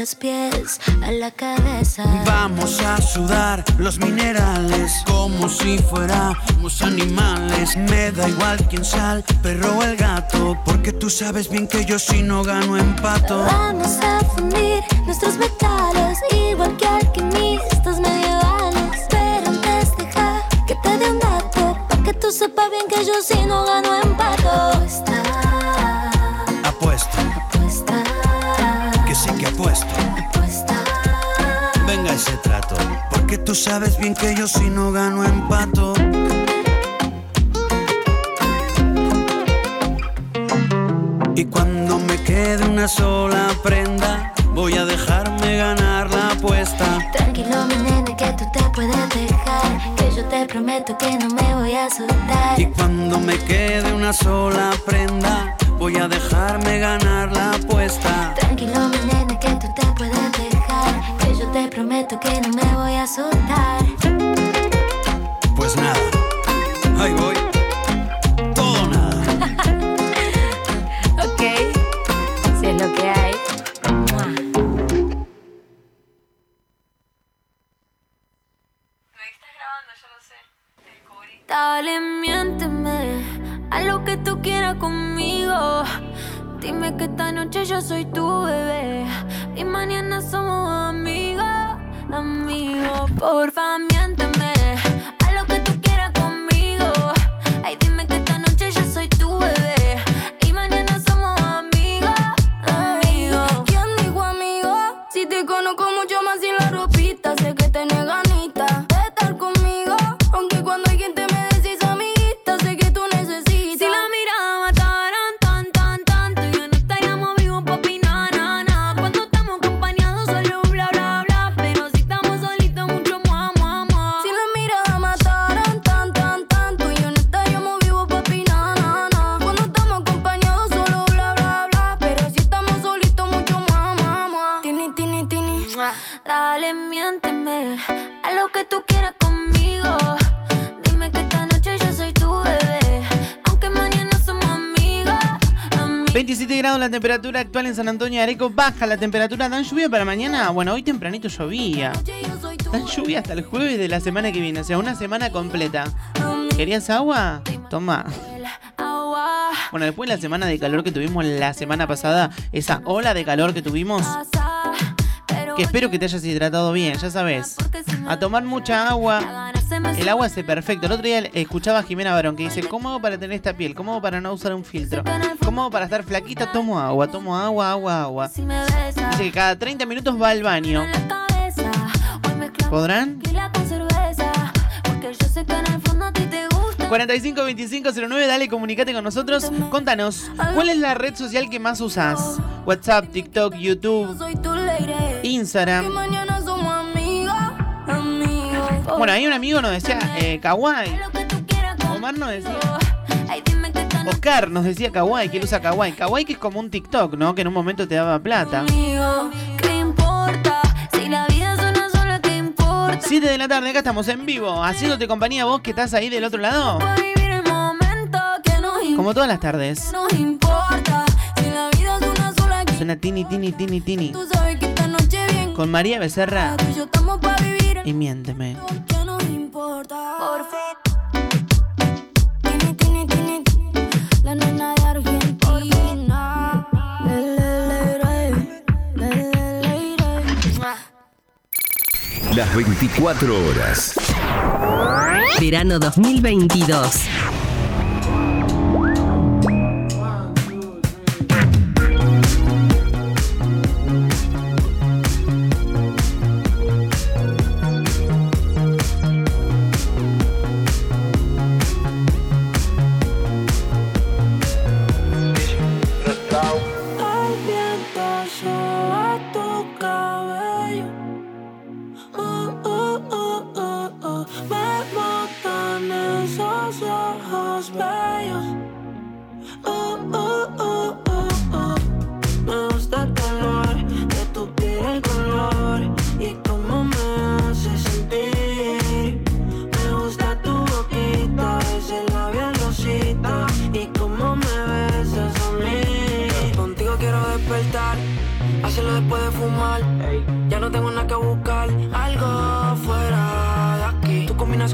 Los pies a la cabeza. Vamos a sudar los minerales como si fuéramos animales. Me da igual quién sal, perro o el gato, porque tú sabes bien que yo si no gano empato. Vamos a fundir nuestros metales, igual que alquimistas medievales. Pero antes deja que te dé un dato, pa' que tú sepas bien que yo si no gano porque tú sabes bien que yo si no gano empato. Y cuando me quede una sola prenda, voy a dejarme ganar la apuesta. Tranquilo, mi nene, que tú te puedes dejar. Que yo te prometo que no me voy a asustar. Y cuando me quede una sola prenda, voy a dejarme ganar la temperatura actual en San Antonio de Areco. Baja la temperatura. ¿Dan lluvia para mañana? Bueno, hoy tempranito llovía. Dan lluvia hasta el jueves de la semana que viene. O sea, una semana completa. ¿Querías agua? Toma. Bueno, después de la semana de calor que tuvimos la semana pasada, esa ola de calor que tuvimos, que espero que te hayas hidratado bien, ya sabes. A tomar mucha agua. El agua hace perfecto. El otro día escuchaba a Jimena Barón que dice, ¿cómo hago para tener esta piel? ¿Cómo hago para no usar un filtro? ¿Cómo hago para estar flaquita? Tomo agua, tomo agua, agua, agua. Dice que cada 30 minutos va al baño. ¿Podrán? 45 25 09, dale, comunicate con nosotros. Contanos, ¿cuál es la red social que más usas? WhatsApp, TikTok, YouTube, Instagram. Bueno, ahí un amigo nos decía eh, Kawaii. Omar nos decía. Oscar nos decía Kawaii, que él usa Kawaii. Kawaii que es como un TikTok, ¿no? Que en un momento te daba plata. 7 de la tarde, acá estamos en vivo, haciéndote compañía vos que estás ahí del otro lado. Como todas las tardes. Suena Tini, Tini, Tini, Tini. Con María Becerra. Y miénteme importa. Las 24 horas. Verano 2022.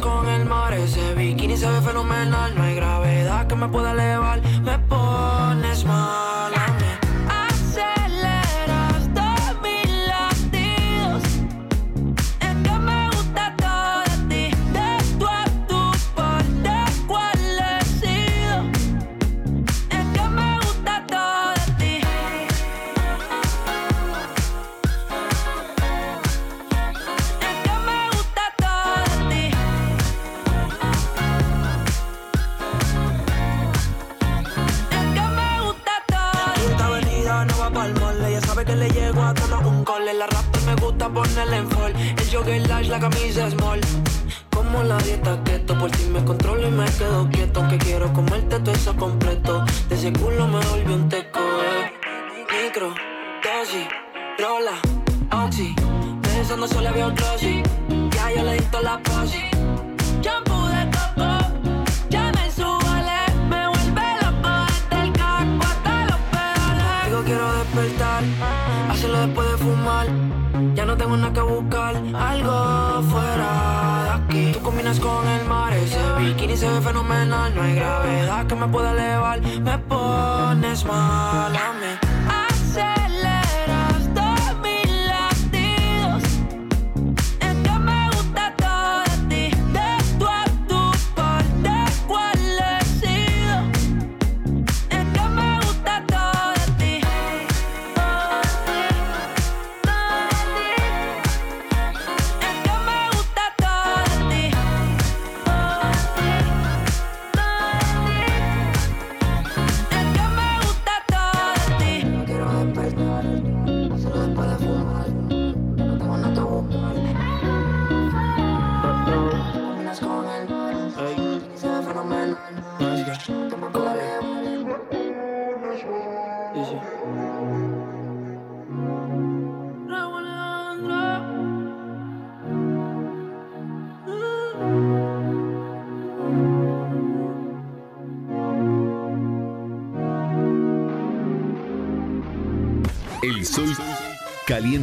con el mar Ese bikini se ve fenomenal No hay gravedad que me pueda elevar.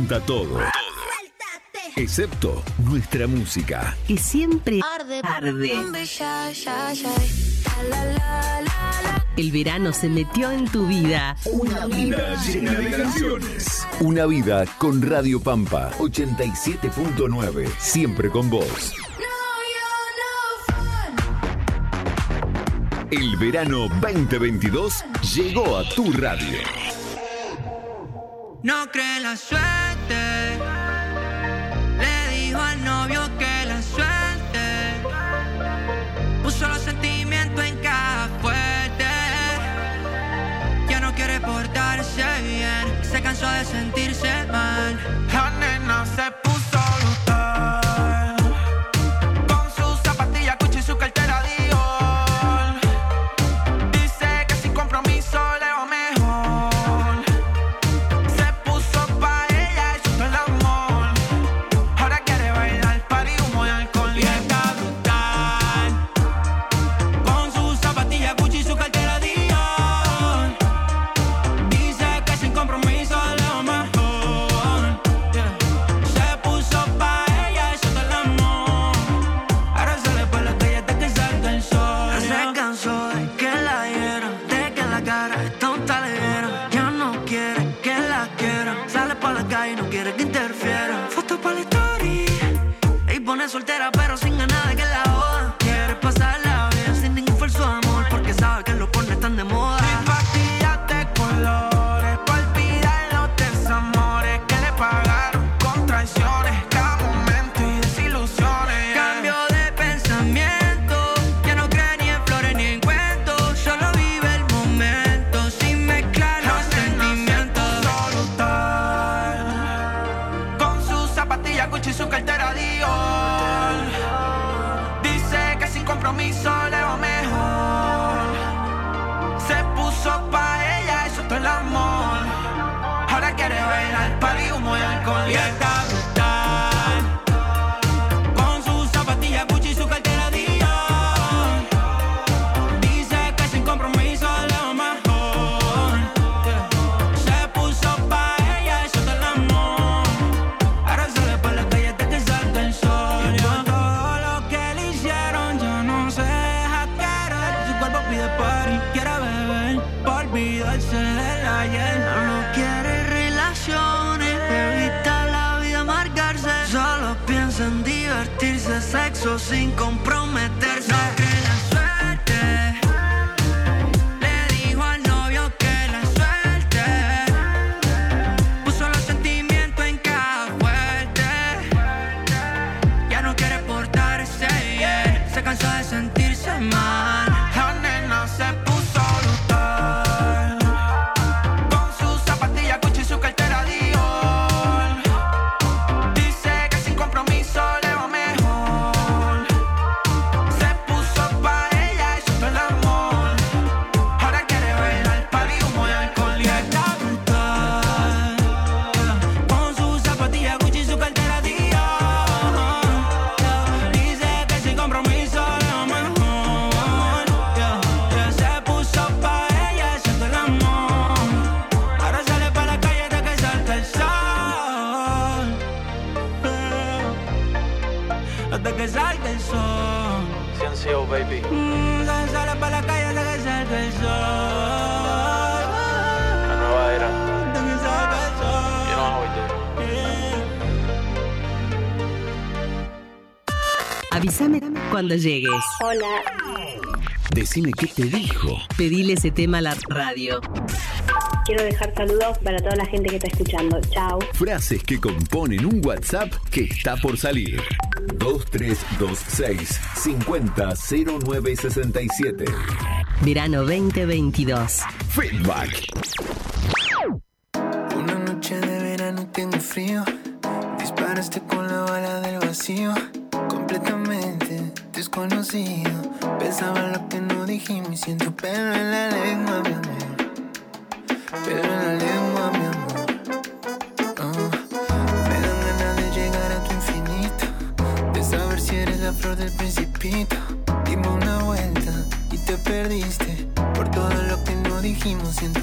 calienta todo. Excepto nuestra música. Que siempre arde. arde. El verano se metió en tu vida. Una vida llena de canciones. Una vida con Radio Pampa 87.9. Siempre con vos. El verano 2022 llegó a tu radio. No cree la suerte. Le dijo al novio que la suelte. Puso los sentimientos en caja fuerte. Ya no quiere portarse bien. Se cansó de sentirse mal. La nena se Cuando llegues. Hola. Decime qué te dijo. Pedile ese tema a la radio. Quiero dejar saludos para toda la gente que está escuchando. Chao. Frases que componen un WhatsApp que está por salir. 2326 500967. Verano 2022. Feedback. desconocido. Pensaba en lo que no dijimos y siento pelo en la lengua, mi amor. Pelo en la lengua, mi amor. Oh. Me dan ganas de llegar a tu infinito. De saber si eres la flor del principito. Dime una vuelta y te perdiste. Por todo lo que no dijimos, siento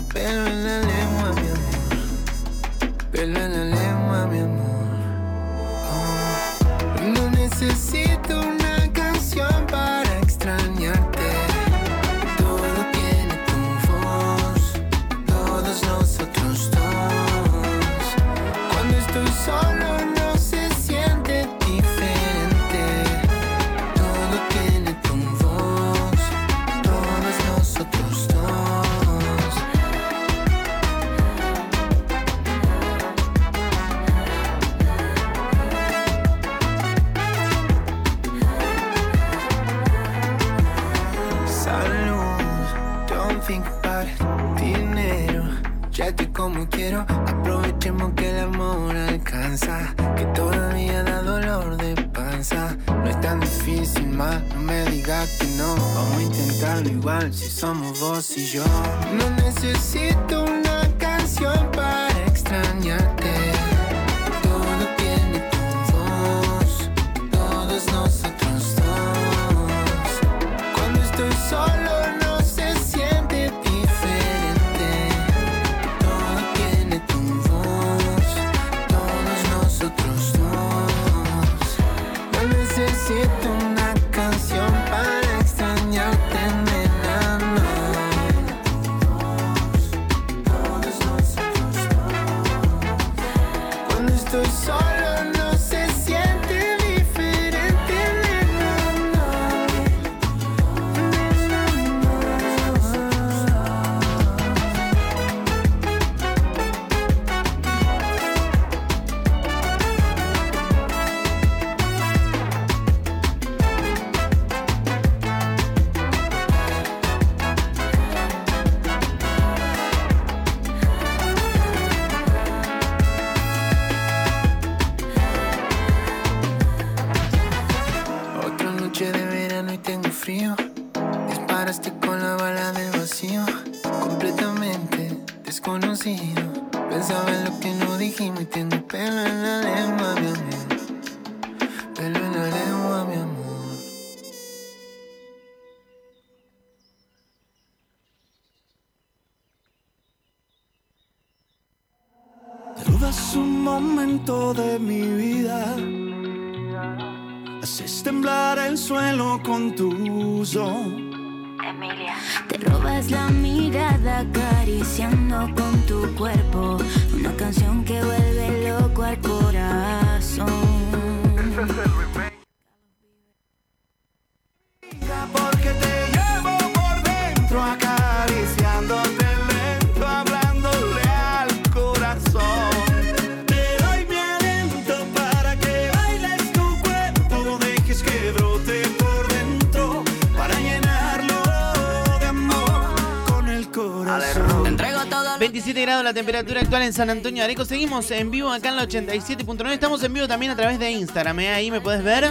San Antonio Areco. Seguimos en vivo acá en la 87.9. Estamos en vivo también a través de Instagram. ¿eh? Ahí me puedes ver.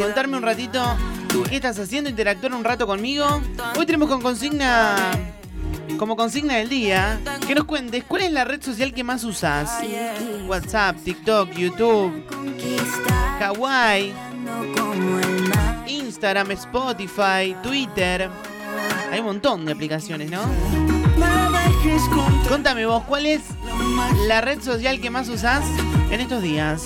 Contarme un ratito qué estás haciendo, interactuar un rato conmigo. Hoy tenemos con consigna. Como consigna del día, que nos cuentes cuál es la red social que más usas. WhatsApp, TikTok, YouTube, Kawaii, Instagram, Spotify, Twitter. Hay un montón de aplicaciones, ¿no? Contame vos, ¿cuál es la red social que más usás en estos días?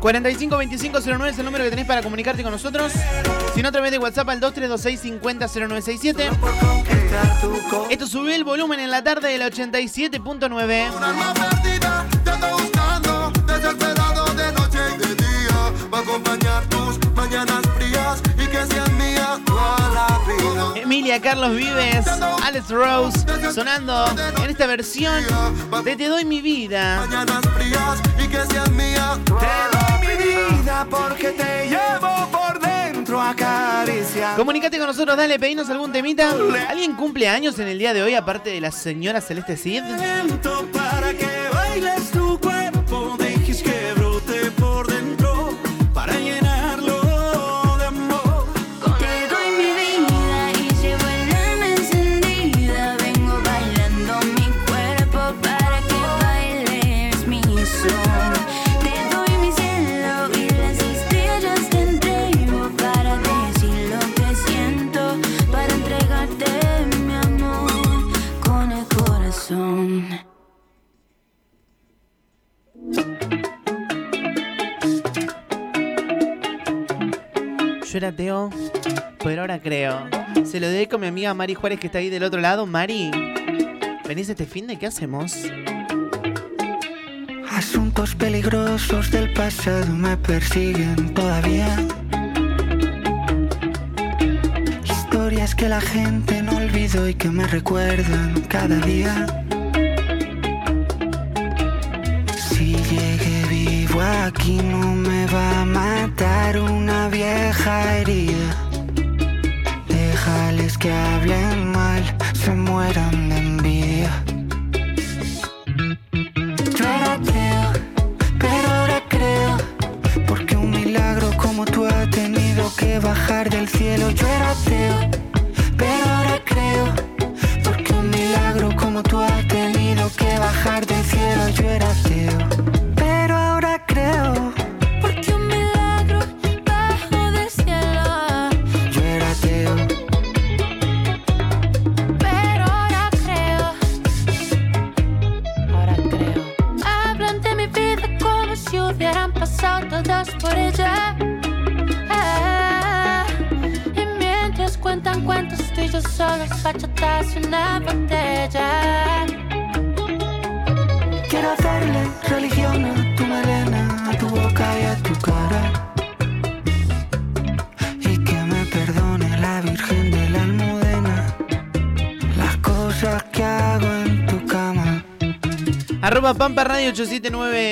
452509 es el número que tenés para comunicarte con nosotros. Si no, a través de WhatsApp al 2326 500967. Esto subió el volumen en la tarde del 87.9. Te ando buscando desesperado de noche y de día. Va a acompañar tus mañanas vida. Emilia, Carlos Vives, Alex Rose, sonando en esta versión de Te doy mi vida. Te doy mi vida porque te llevo por dentro acariciando. Comunicate con nosotros, dale, pedinos algún temita. ¿Alguien cumple años en el día de hoy, aparte de la señora Celeste Cid? Para que bailes tu cuerpo, era pero ahora creo. Se lo dedico a mi amiga Mari Juárez que está ahí del otro lado. Mari, ¿venís este fin de qué hacemos? Asuntos peligrosos del pasado me persiguen todavía. Historias que la gente no olvidó y que me recuerdan cada día. Si llegué vivo aquí no me va a una vieja herida. Déjales que hablen mal, se mueran de envidia. Yo era ateo, pero ahora creo Porque un milagro como tú ha tenido que bajar del cielo Yo era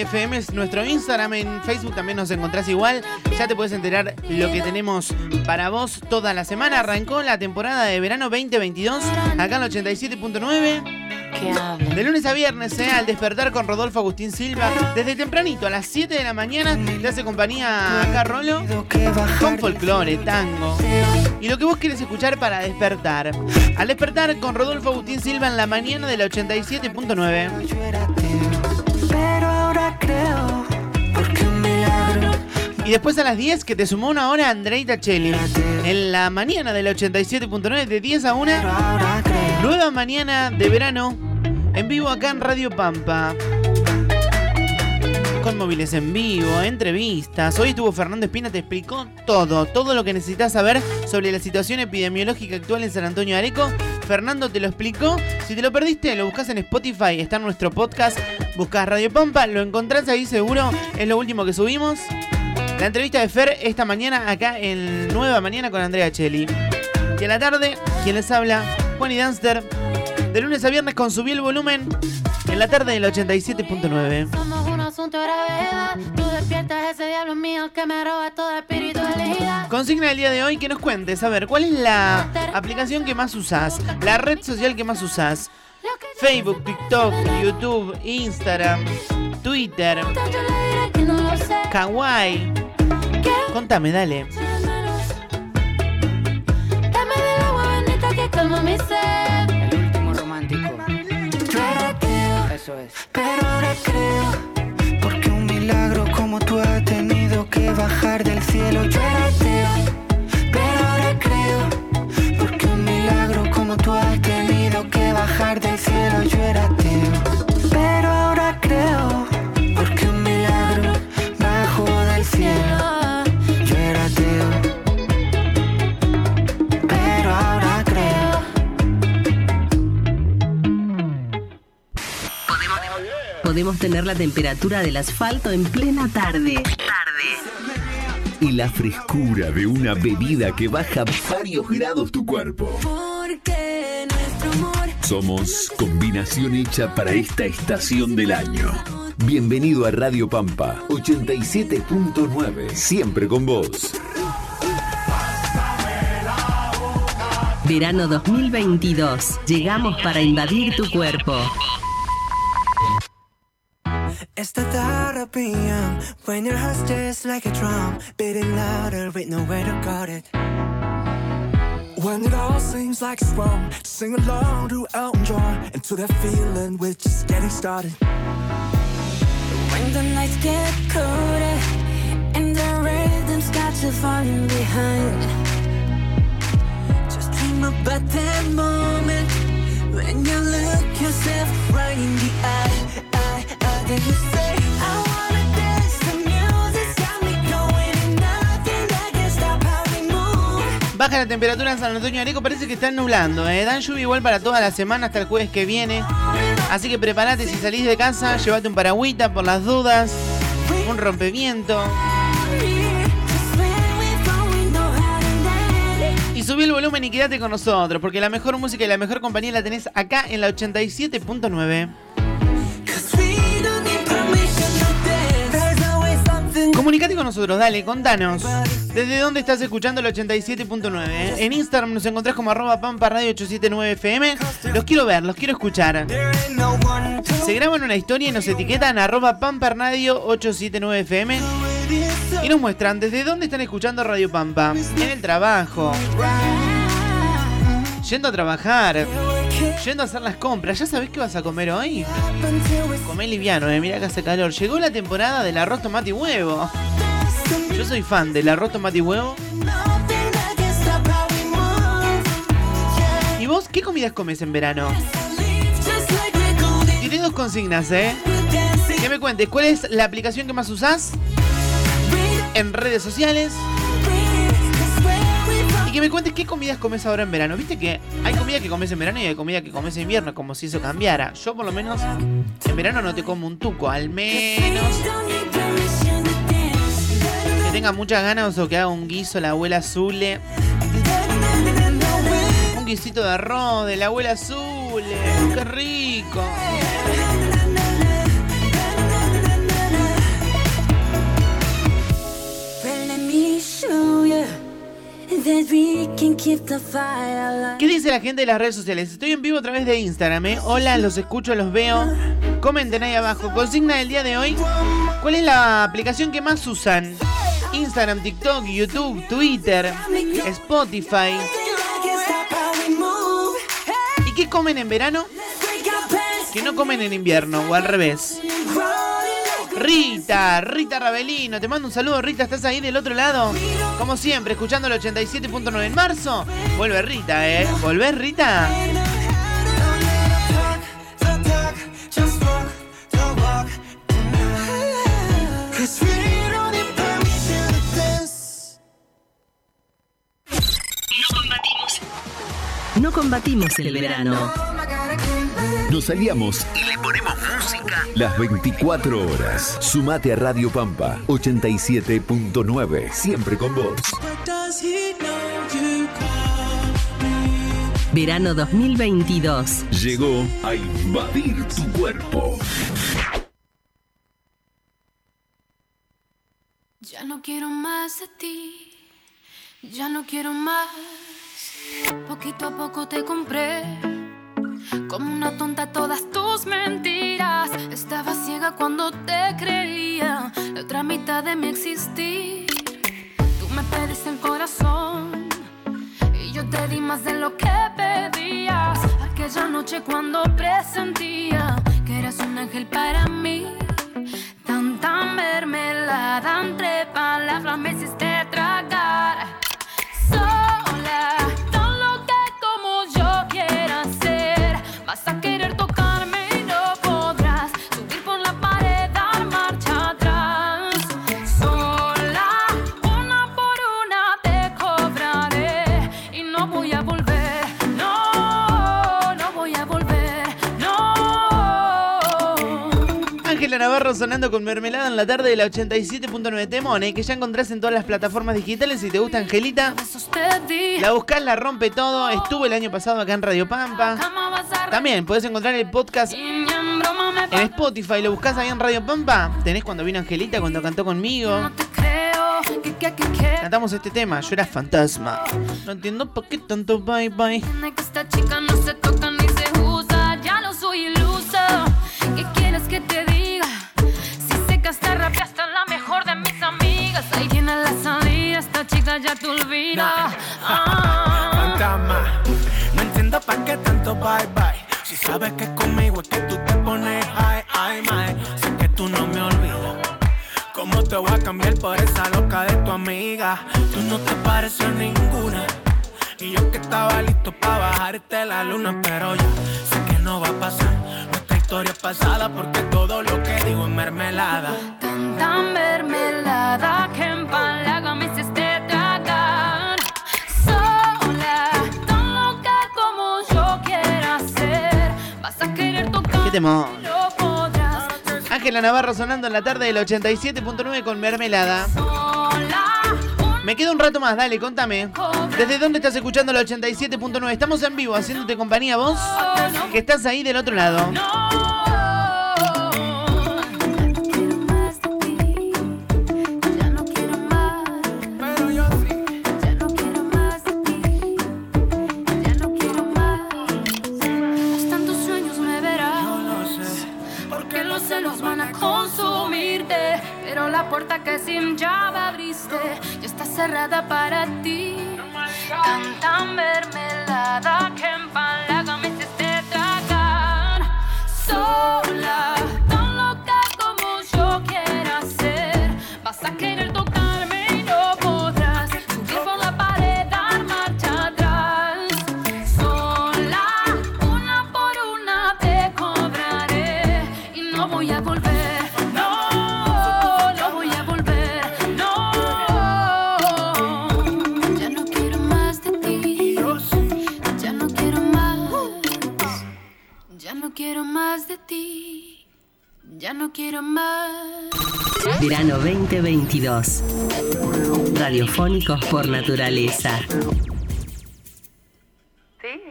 FM es nuestro Instagram. En Facebook también nos encontrás igual. Ya te puedes enterar lo que tenemos para vos toda la semana. Arrancó la temporada de verano 2022 acá en el 87.9. De lunes a viernes, eh, al despertar con Rodolfo Agustín Silva, desde tempranito a las 7 de la mañana, te hace compañía acá Rolo con folclore, tango y lo que vos querés escuchar para despertar. Al despertar con Rodolfo Agustín Silva en la mañana del 87.9. Y después a las 10 que te sumó una hora Andreita Cheli. En la mañana del 87.9 de 10 a 1. Nueva mañana de verano. En vivo acá en Radio Pampa. Con móviles en vivo, entrevistas. Hoy estuvo Fernando Espina, te explicó todo, todo lo que necesitas saber sobre la situación epidemiológica actual en San Antonio Areco. Fernando te lo explicó. Si te lo perdiste, lo buscas en Spotify, está en nuestro podcast. Buscas Radio Pampa, lo encontrás ahí seguro. Es lo último que subimos. La entrevista de Fer esta mañana acá en Nueva Mañana con Andrea Cheli. Y a la tarde, quien les habla, Juan y Danster. De lunes a viernes con subí el volumen. En la tarde del 87.9. Somos un asunto. Tú despiertas ese diablo mío que me roba todo espíritu de elegida. Consigna del día de hoy que nos cuentes, a ver, ¿cuál es la aplicación que más usás? La red social que más usás. Facebook, TikTok, YouTube, Instagram, Twitter. Kawaii. Contame, dale. Dame del agua bendita que calma mi sed. El último romántico. Yo era creo, Eso es. pero ahora creo, porque un milagro como tú ha tenido que bajar del cielo. Yo era ateo, pero ahora creo, porque un milagro como tú has tenido que bajar del cielo. Yo era Podemos tener la temperatura del asfalto en plena tarde. Y la frescura de una bebida que baja varios grados tu cuerpo. Porque nuestro amor Somos combinación hecha para esta estación del año. Bienvenido a Radio Pampa 87.9, siempre con vos. Verano 2022. Llegamos para invadir tu cuerpo. It's the thought of being young when your heart's just like a drum, beating louder with nowhere to guard it. When it all seems like it's wrong, sing along to Elton John and to that feeling we're just getting started. When the nights get colder and the rhythm's got you falling behind. Just dream about that moment when you look yourself right in the eye. Baja la temperatura en San Antonio Areco, parece que está nublando, ¿eh? Dan lluvia igual para toda la semana hasta el jueves que viene. Así que prepárate si salís de casa, llévate un paragüita por las dudas, un rompeviento. Y subí el volumen y quédate con nosotros, porque la mejor música y la mejor compañía la tenés acá en la 87.9. Comunicate con nosotros, dale, contanos. ¿Desde dónde estás escuchando el 87.9? eh? En Instagram nos encontrás como arroba pampa radio 879fm. Los quiero ver, los quiero escuchar. Se graban una historia y nos etiquetan arroba pampa radio 879fm. Y nos muestran desde dónde están escuchando Radio Pampa. En el trabajo. Yendo a trabajar. Yendo a hacer las compras. ¿Ya sabés qué vas a comer hoy? Comé liviano, eh. Mirá que hace calor. Llegó la temporada del arroz, tomate y huevo. Yo soy fan del arroz, tomate y huevo. ¿Y vos qué comidas comes en verano? Tiré dos consignas, ¿eh? Que me cuentes, ¿cuál es la aplicación que más usás? En redes sociales. Que me cuentes qué comidas comes ahora en verano. Viste que hay comida que comes en verano y hay comida que comes en invierno, como si eso cambiara. Yo por lo menos en verano no te como un tuco, al menos que tenga muchas ganas o que haga un guiso la abuela Zule. Un guisito de arroz de la abuela Zule. Qué rico. ¿Qué dice la gente de las redes sociales? Estoy en vivo a través de Instagram, ¿eh? Hola, los escucho, los veo. Comenten ahí abajo. Consigna del día de hoy. ¿Cuál es la aplicación que más usan? Instagram, TikTok, YouTube, Twitter, Spotify. ¿Y qué comen en verano? Que no comen en invierno o al revés. Rita, Rita Rabelino, te mando un saludo, Rita, ¿estás ahí del otro lado? Como siempre, escuchando el 87.9 en marzo. Vuelve Rita, ¿eh? ¿Volvés, Rita? No combatimos el verano. Nos aliamos las 24 horas. Sumate a Radio Pampa 87.9, siempre con vos. Verano 2022. Llegó a invadir tu cuerpo. Ya no quiero más de ti, ya no quiero más. Poquito a poco te compré, como una tonta todas tus mentiras. Estaba ciega cuando te creía, la otra mitad de mi existir. Tú me pediste el corazón y yo te di más de lo que pedías. Aquella noche cuando presentía que eras un ángel para mí. Tanta mermelada entre palabras me hiciste tragar. Sola, Navarro sonando con mermelada en la tarde de la 87.9 Temón, ¿eh? que ya encontrás en todas las plataformas digitales. Si te gusta Angelita, la buscás, la rompe todo. Estuvo el año pasado acá en Radio Pampa. También podés encontrar el podcast en Spotify. Lo buscás ahí en Radio Pampa. Tenés cuando vino Angelita, cuando cantó conmigo. Cantamos este tema, yo era fantasma. No entiendo por qué tanto bye bye. Chica ya te olvida. Ah. Fantasma, no entiendo para qué tanto bye bye. Si sabes que conmigo es que tú te pones high, ay, my. Sé que tú no me olvidas. ¿Cómo te voy a cambiar por esa loca de tu amiga? Tú no te pareces ninguna. Y yo que estaba listo para bajarte la luna, pero ya sé que no va a pasar. Nuestra historia es pasada porque todo lo que digo es mermelada. Tanta mermelada temor? Ángela Navarro sonando en la tarde del 87.9 con mermelada. Me queda un rato más, dale, contame. ¿Desde dónde estás escuchando el 87.9? Estamos en vivo haciéndote compañía vos, que estás ahí del otro lado. Que sin llave abriste ya está cerrada para ti. Tanta mermelada que empalaga quiero más. Verano 2022. Radiofónicos por naturaleza. ¿Sí?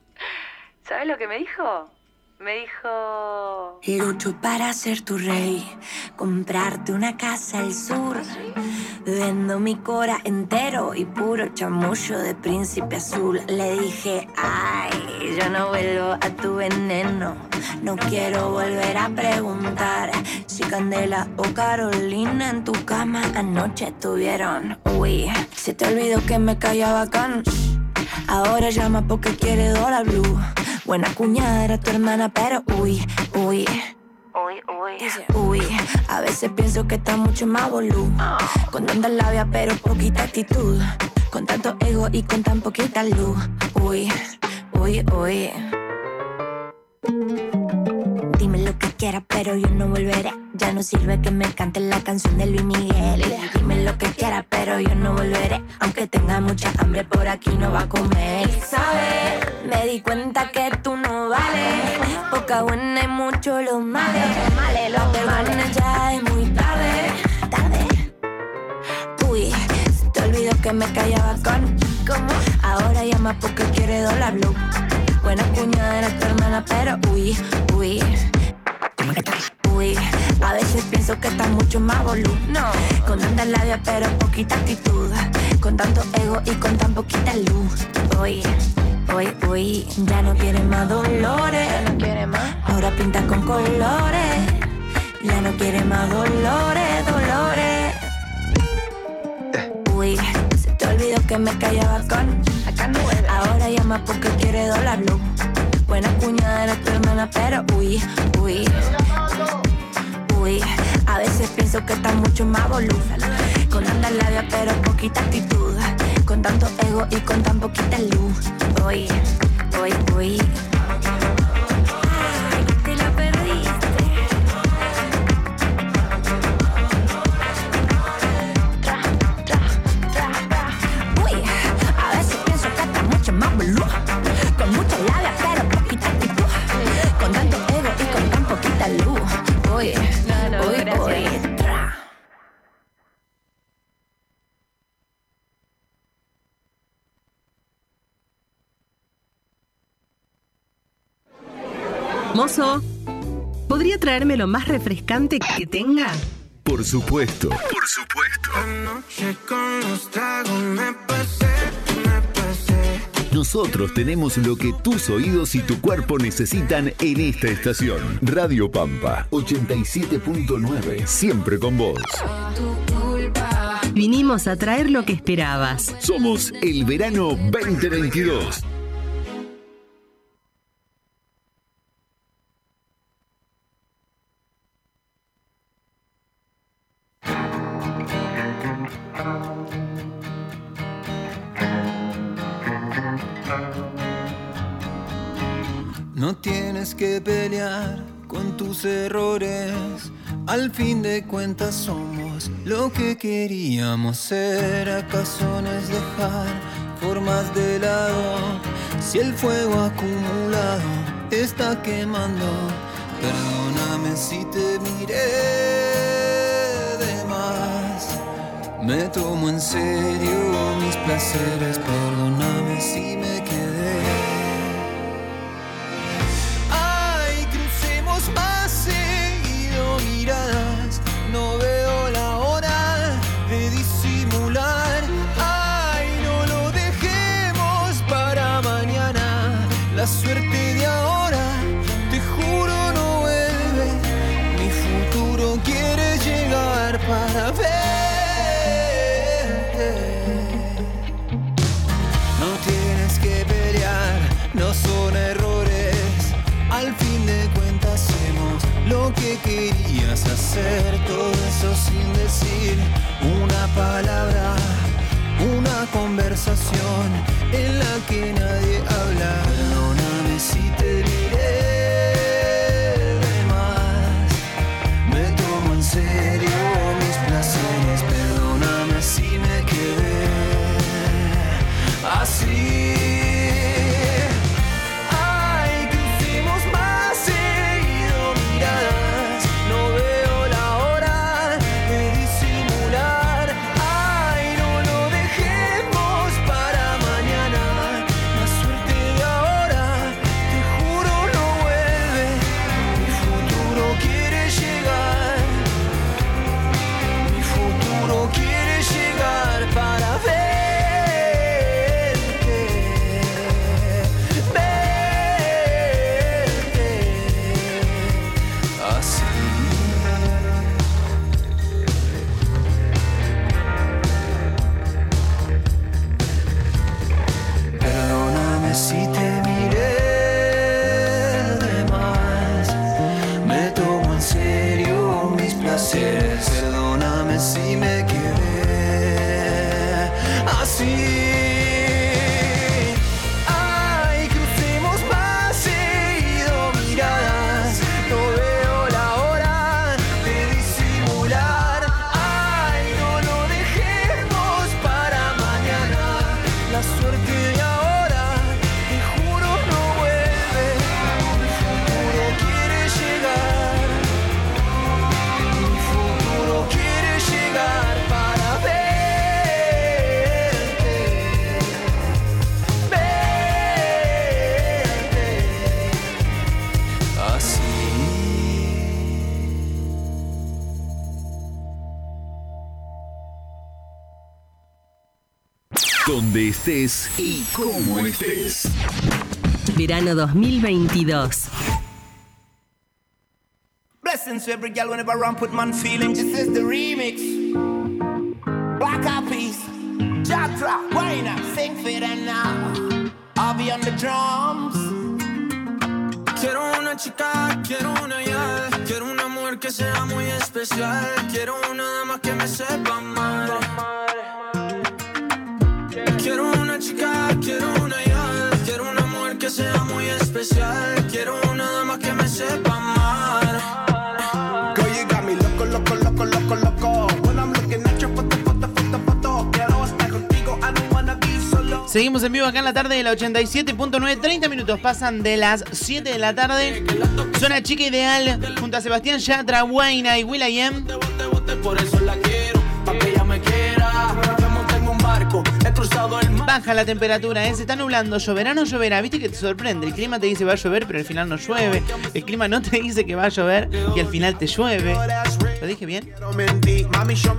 <laughs> ¿Sabes lo que me dijo? Me dijo... Lucho para ser tu rey, comprarte una casa al sur. Vendo mi cora entero y puro chamullo de príncipe azul. Le dije, ay, yo no vuelvo a tu veneno. No quiero volver a preguntar si Candela o Carolina en tu cama anoche estuvieron. Uy, se te olvidó que me callaba bacán. Ahora llama porque quiere dólar blue. Buena cuñada era tu hermana, pero uy, uy. Uy, uy, a veces pienso que está mucho más bolú. Con tanta labia, pero poquita actitud. Con tanto ego y con tan poquita luz. Uy, uy, uy. Dime lo que quieras, pero yo no volveré. Ya no sirve que me cantes la canción de Luis Miguel. Dime lo que quieras, pero yo no volveré. Aunque tenga mucha hambre, por aquí no va a comer. Sabes, me di cuenta que tú no vales. Poca buena y mucho los males. Los perdones ya es muy tarde. Tarde. Uy, te olvidó que me callaba con. ¿Cómo? Ahora llama porque quiere dólar blue. Buena cuñada era tu hermana, pero uy, uy. Uy, a veces pienso que está mucho más volú. No, con tanta labia, pero poquita actitud. Con tanto ego y con tan poquita luz. Uy, uy, uy, ya no quiere más dolores. Ya no quiere más. Ahora pinta con colores. Ya no quiere más dolores, dolores. Uy, se te olvidó que me callaba con. Acá no Ahora llama porque quiere dólar blue. Buena cuñada era tu hermana, pero uy, uy. Uy, a veces pienso que está mucho más volú. Con tanta labia, pero poquita actitud. Con tanto ego y con tan poquita luz. Uy, uy, uy. Con mucha labia, pero poquita actitud. Con tanto ego y con tan poquita luz. Uy, no, uy. tra. Mozo, ¿podría traerme lo más refrescante que tenga? Por supuesto. Por supuesto. Anoche con los tragos me pasé. Nosotros tenemos lo que tus oídos y tu cuerpo necesitan en esta estación. Radio Pampa 87.9. Siempre con vos. Vinimos a traer lo que esperabas. Somos el verano 2022. No tienes que pelear con tus errores. Al fin de cuentas somos lo que queríamos ser. ¿Acaso no es dejar formas de lado? Si el fuego acumulado está quemando, perdóname si te miré de más. Me tomo en serio mis placeres, perdóname si me quedé. Todo eso sin decir una palabra, una conversación en la que nadie habla. Y cómo estés. Verano 2022. Blessings to every girl whenever I put man feeling. This is the remix. Black Eyed Jatra, Wayna, sing for now. I'll be on the drums. Quiero una chica, quiero una ya. Quiero una mujer que sea muy especial. Quiero una dama que me sepa amar. Quiero una chica, quiero una ya. Quiero una mujer que sea muy especial. Quiero una dama que me sepa amar. Girl, you got me loco, loco, loco, loco, loco. When I'm looking at your photo, photo, photo, photo. Quiero estar contigo, I don't wanna be solo. Seguimos en vivo acá en la tarde de la 87.9. 30 minutos pasan de las 7 de la tarde. Suena chica ideal junto a Sebastián Yatra, Wayna y Will.i.am. Por eso la quiero, he cruzado el mar. Baja la temperatura, ¿eh? se está nublando, lloverá o no lloverá. Viste que te sorprende. El clima te dice va a llover, pero al final no llueve. El clima no te dice que va a llover y al final te llueve. ¿Lo dije bien?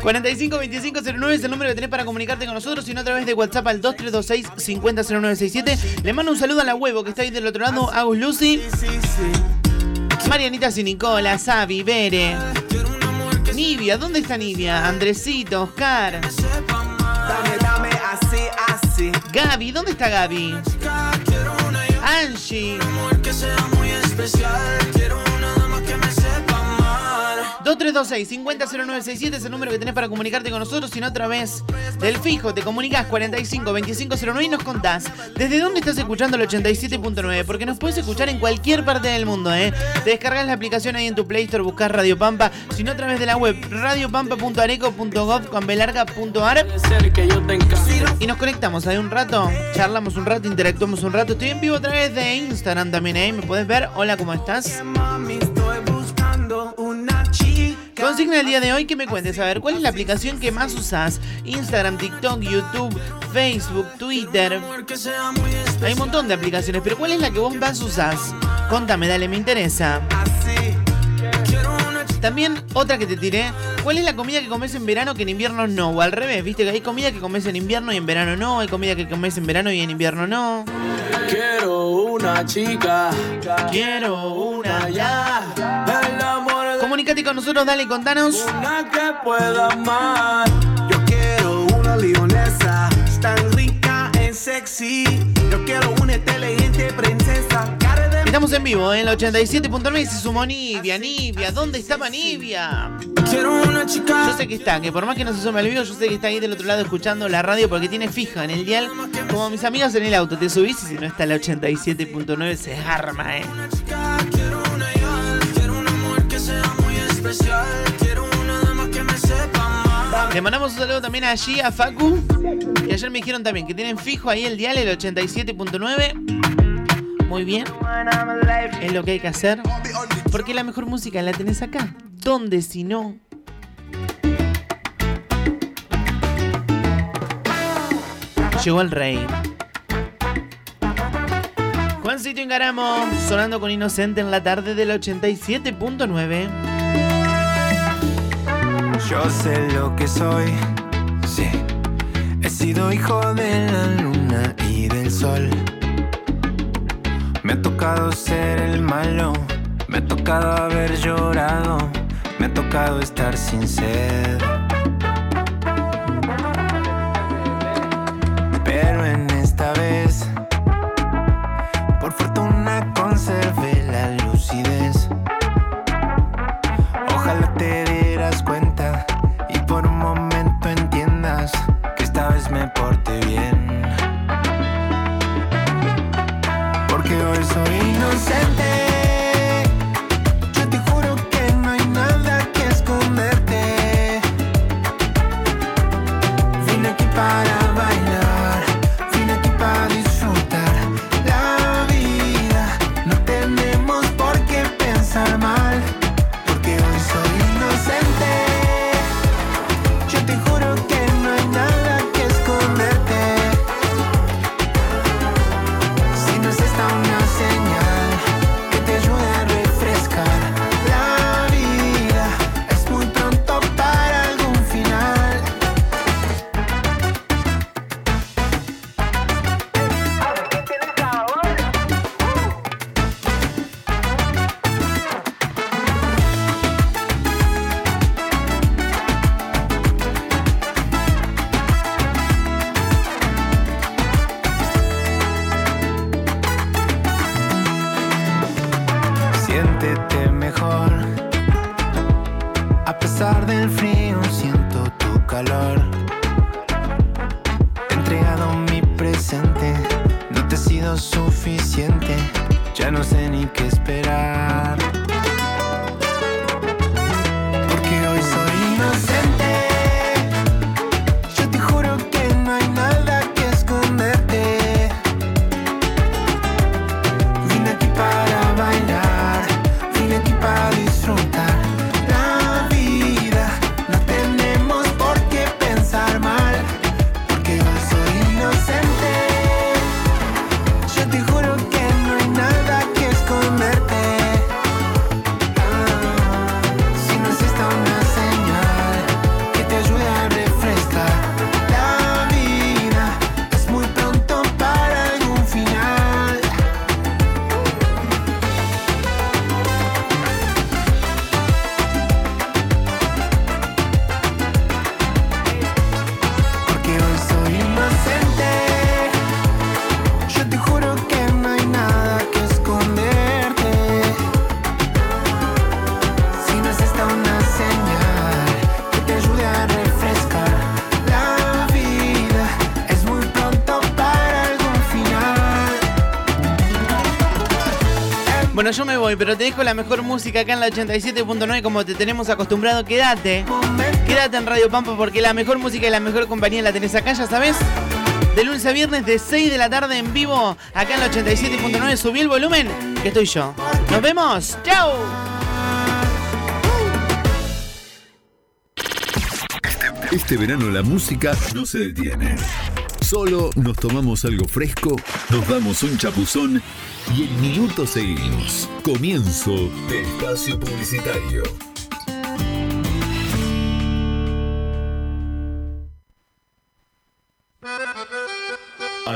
452509 es el número que tenés para comunicarte con nosotros, sino a través de WhatsApp al 2326 500967. Le mando un saludo a la huevo que está ahí del otro lado, Agus Lucy. Marianita Sinicola, Sabi, Bere. Nivia, ¿dónde está Nivia? Andresito, Oscar. Gaby, ¿dónde está Gaby? Angie. 2326-500967 es el número que tenés para comunicarte con nosotros, sino a través del fijo. Te comunicas 45-2509 y nos contás desde dónde estás escuchando el 87.9, porque nos puedes escuchar en cualquier parte del mundo, ¿eh? Te descargas la aplicación ahí en tu Play Store, buscas Radio Pampa, sino a través de la web radiopampa.areco.gov.ar y nos conectamos ahí un rato, charlamos un rato, interactuamos un rato. Estoy en vivo a través de Instagram también, ¿eh? Me puedes ver. Hola, ¿cómo estás? Consigna del día de hoy que me cuentes, a ver, ¿cuál es la aplicación que más usás? Instagram, TikTok, YouTube, Facebook, Twitter. Hay un montón de aplicaciones, pero ¿cuál es la que vos más usás? Contame, dale, me interesa. También otra que te tiré, ¿cuál es la comida que comes en verano que en invierno no? O al revés, viste que hay comida que comes en invierno y en verano no, hay comida que comes en verano y en invierno no. Quiero una chica. Quiero una ya. El amor Comunicate con nosotros, dale, contanos. una que pueda amar. Yo quiero una leonesa, tan rica en sexy. Yo quiero una inteligente princesa, Estamos en vivo en el 87.9 y se sumó Nivia, Nivia, ¿dónde estaba Nivia? Quiero una chica. Yo sé que está, que por más que no se sume al vivo, yo sé que está ahí del otro lado escuchando la radio porque tiene fija en el dial, como mis amigas en el auto. Te subís y si no está el 87.9 se arma, eh. Especial. Quiero una dama que me sepa. Le mandamos un saludo también allí a Facu, que ayer me dijeron también que tienen fijo ahí el dial, el 87.9. Muy bien, es lo que hay que hacer. Porque la mejor música la tenés acá. ¿Dónde si no? Llegó el rey. Juancito Ingaramo, sonando con Inocente en la tarde del 87.9. Yo sé lo que soy, sí. He sido hijo de la luna y del sol. Me ha tocado ser el malo, me ha tocado haber llorado, me ha tocado estar sin sed. Yo me voy, pero te dejo la mejor música acá en la 87.9 como te tenemos acostumbrado. Quédate. Quédate en Radio Pampa porque la mejor música y la mejor compañía la tenés acá, ya sabes. De lunes a viernes de 6 de la tarde en vivo acá en la 87.9. Subí el volumen, que estoy yo. Nos vemos. ¡Chao! Este verano la música no se detiene. Solo nos tomamos algo fresco, nos damos un chapuzón y en minutos seguimos. Comienzo de espacio publicitario.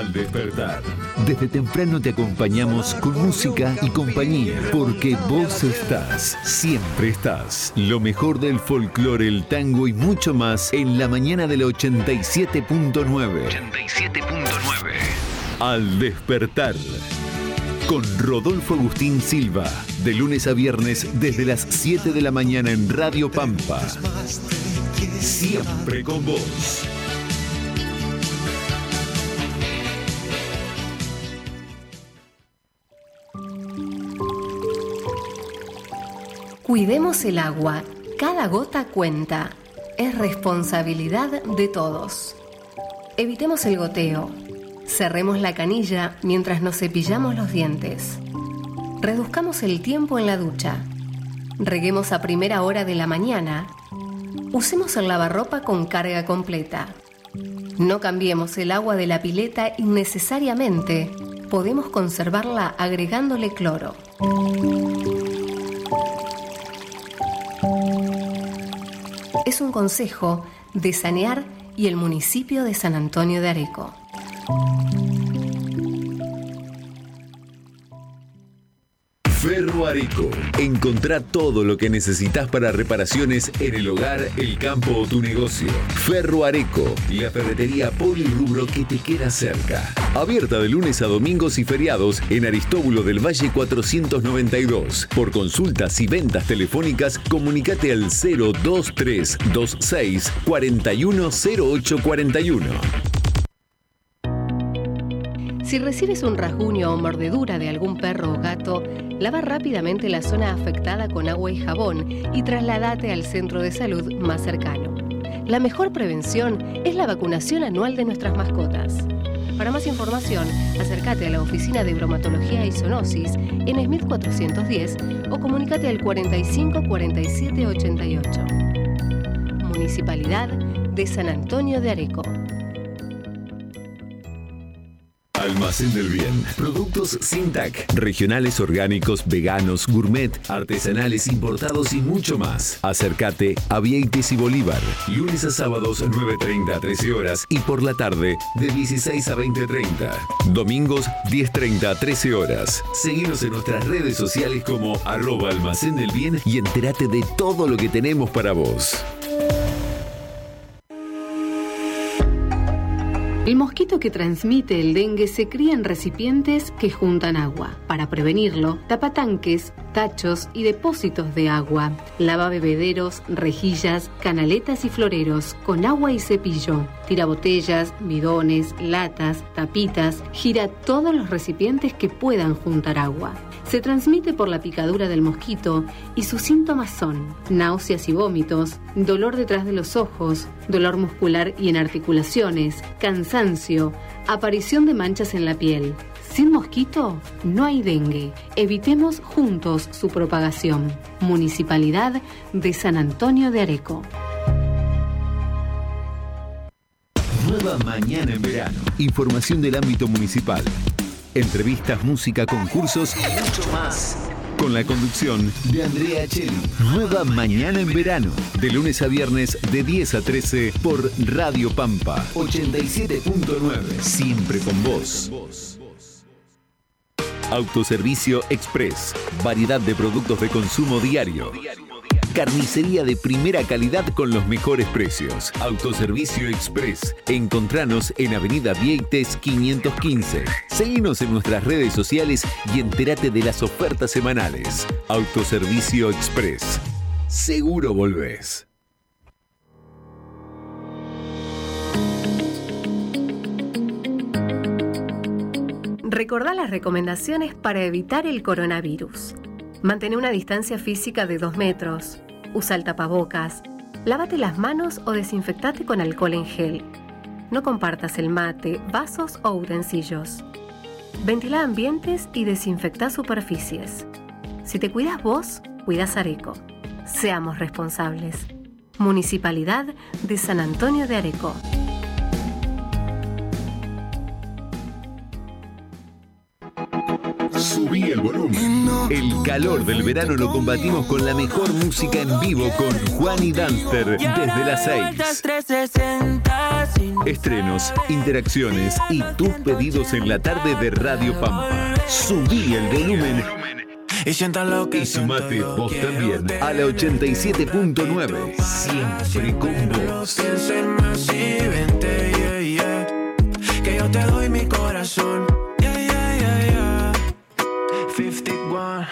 Al despertar. Desde temprano te acompañamos con música y compañía, porque vos estás, siempre estás. Lo mejor del folclore, el tango y mucho más en la mañana del 87.9. 87.9. Al despertar. Con Rodolfo Agustín Silva, de lunes a viernes desde las 7 de la mañana en Radio Pampa. Siempre con vos. Cuidemos el agua. Cada gota cuenta. Es responsabilidad de todos. Evitemos el goteo. Cerremos la canilla mientras nos cepillamos los dientes. Reduzcamos el tiempo en la ducha. Reguemos a primera hora de la mañana. Usemos el lavarropa con carga completa. No cambiemos el agua de la pileta innecesariamente. Podemos conservarla agregándole cloro. Es un consejo de Sanear y el municipio de San Antonio de Areco. Ferro Areco. Encontrá todo lo que necesitas para reparaciones en el hogar, el campo o tu negocio. Ferro Areco, la ferretería polirrubro que te queda cerca. Abierta de lunes a domingos y feriados en Aristóbulo del Valle 492. Por consultas y ventas telefónicas, comunicate al 02326 410841. Si recibes un rasguño o mordedura de algún perro o gato, lava rápidamente la zona afectada con agua y jabón y trasladate al centro de salud más cercano. La mejor prevención es la vacunación anual de nuestras mascotas. Para más información, acércate a la oficina de bromatología y zoonosis en Smith 410 o comunícate al 45 47 88. Municipalidad de San Antonio de Areco. Almacén del Bien. Productos sin TAC. Regionales orgánicos, veganos, gourmet, artesanales, importados y mucho más. Acércate a Vieites y Bolívar. Lunes a sábados 9.30 a 13 horas y por la tarde de 16 a 20.30. Domingos 10.30 a 13 horas. Seguinos en nuestras redes sociales como arroba almacén del bien y entérate de todo lo que tenemos para vos. El mosquito que transmite el dengue se cría en recipientes que juntan agua. Para prevenirlo, tapa tanques, tachos y depósitos de agua. Lava bebederos, rejillas, canaletas y floreros con agua y cepillo. Tira botellas, bidones, latas, tapitas. Gira todos los recipientes que puedan juntar agua. Se transmite por la picadura del mosquito y sus síntomas son náuseas y vómitos, dolor detrás de los ojos, dolor muscular y en articulaciones, cansancio, aparición de manchas en la piel. Sin mosquito no hay dengue. Evitemos juntos su propagación. Municipalidad de San Antonio de Areco. Nueva mañana en verano. Información del ámbito municipal. Entrevistas, música, concursos y mucho más. Con la conducción de Andrea Cheli. Nueva mañana en verano. De lunes a viernes de 10 a 13 por Radio Pampa 87.9. Siempre con vos. Autoservicio Express. Variedad de productos de consumo diario. Carnicería de primera calidad con los mejores precios. Autoservicio Express. Encontranos en Avenida Vieites 515. Seguinos en nuestras redes sociales y entérate de las ofertas semanales. Autoservicio Express. Seguro volvés. Recordá las recomendaciones para evitar el coronavirus. Mantén una distancia física de 2 metros. Usa el tapabocas. Lávate las manos o desinfectate con alcohol en gel. No compartas el mate, vasos o utensilios. Ventila ambientes y desinfecta superficies. Si te cuidas vos, cuidas Areco. Seamos responsables. Municipalidad de San Antonio de Areco. Subí el volumen. El calor del verano lo combatimos con la mejor música en vivo con Juan y Danster desde las 6. Estrenos, interacciones y tus pedidos en la tarde de Radio Pampa. Subí el volumen Y sumate vos también a la 87.9. Siempre con vos. Que yo te doy mi corazón. 51.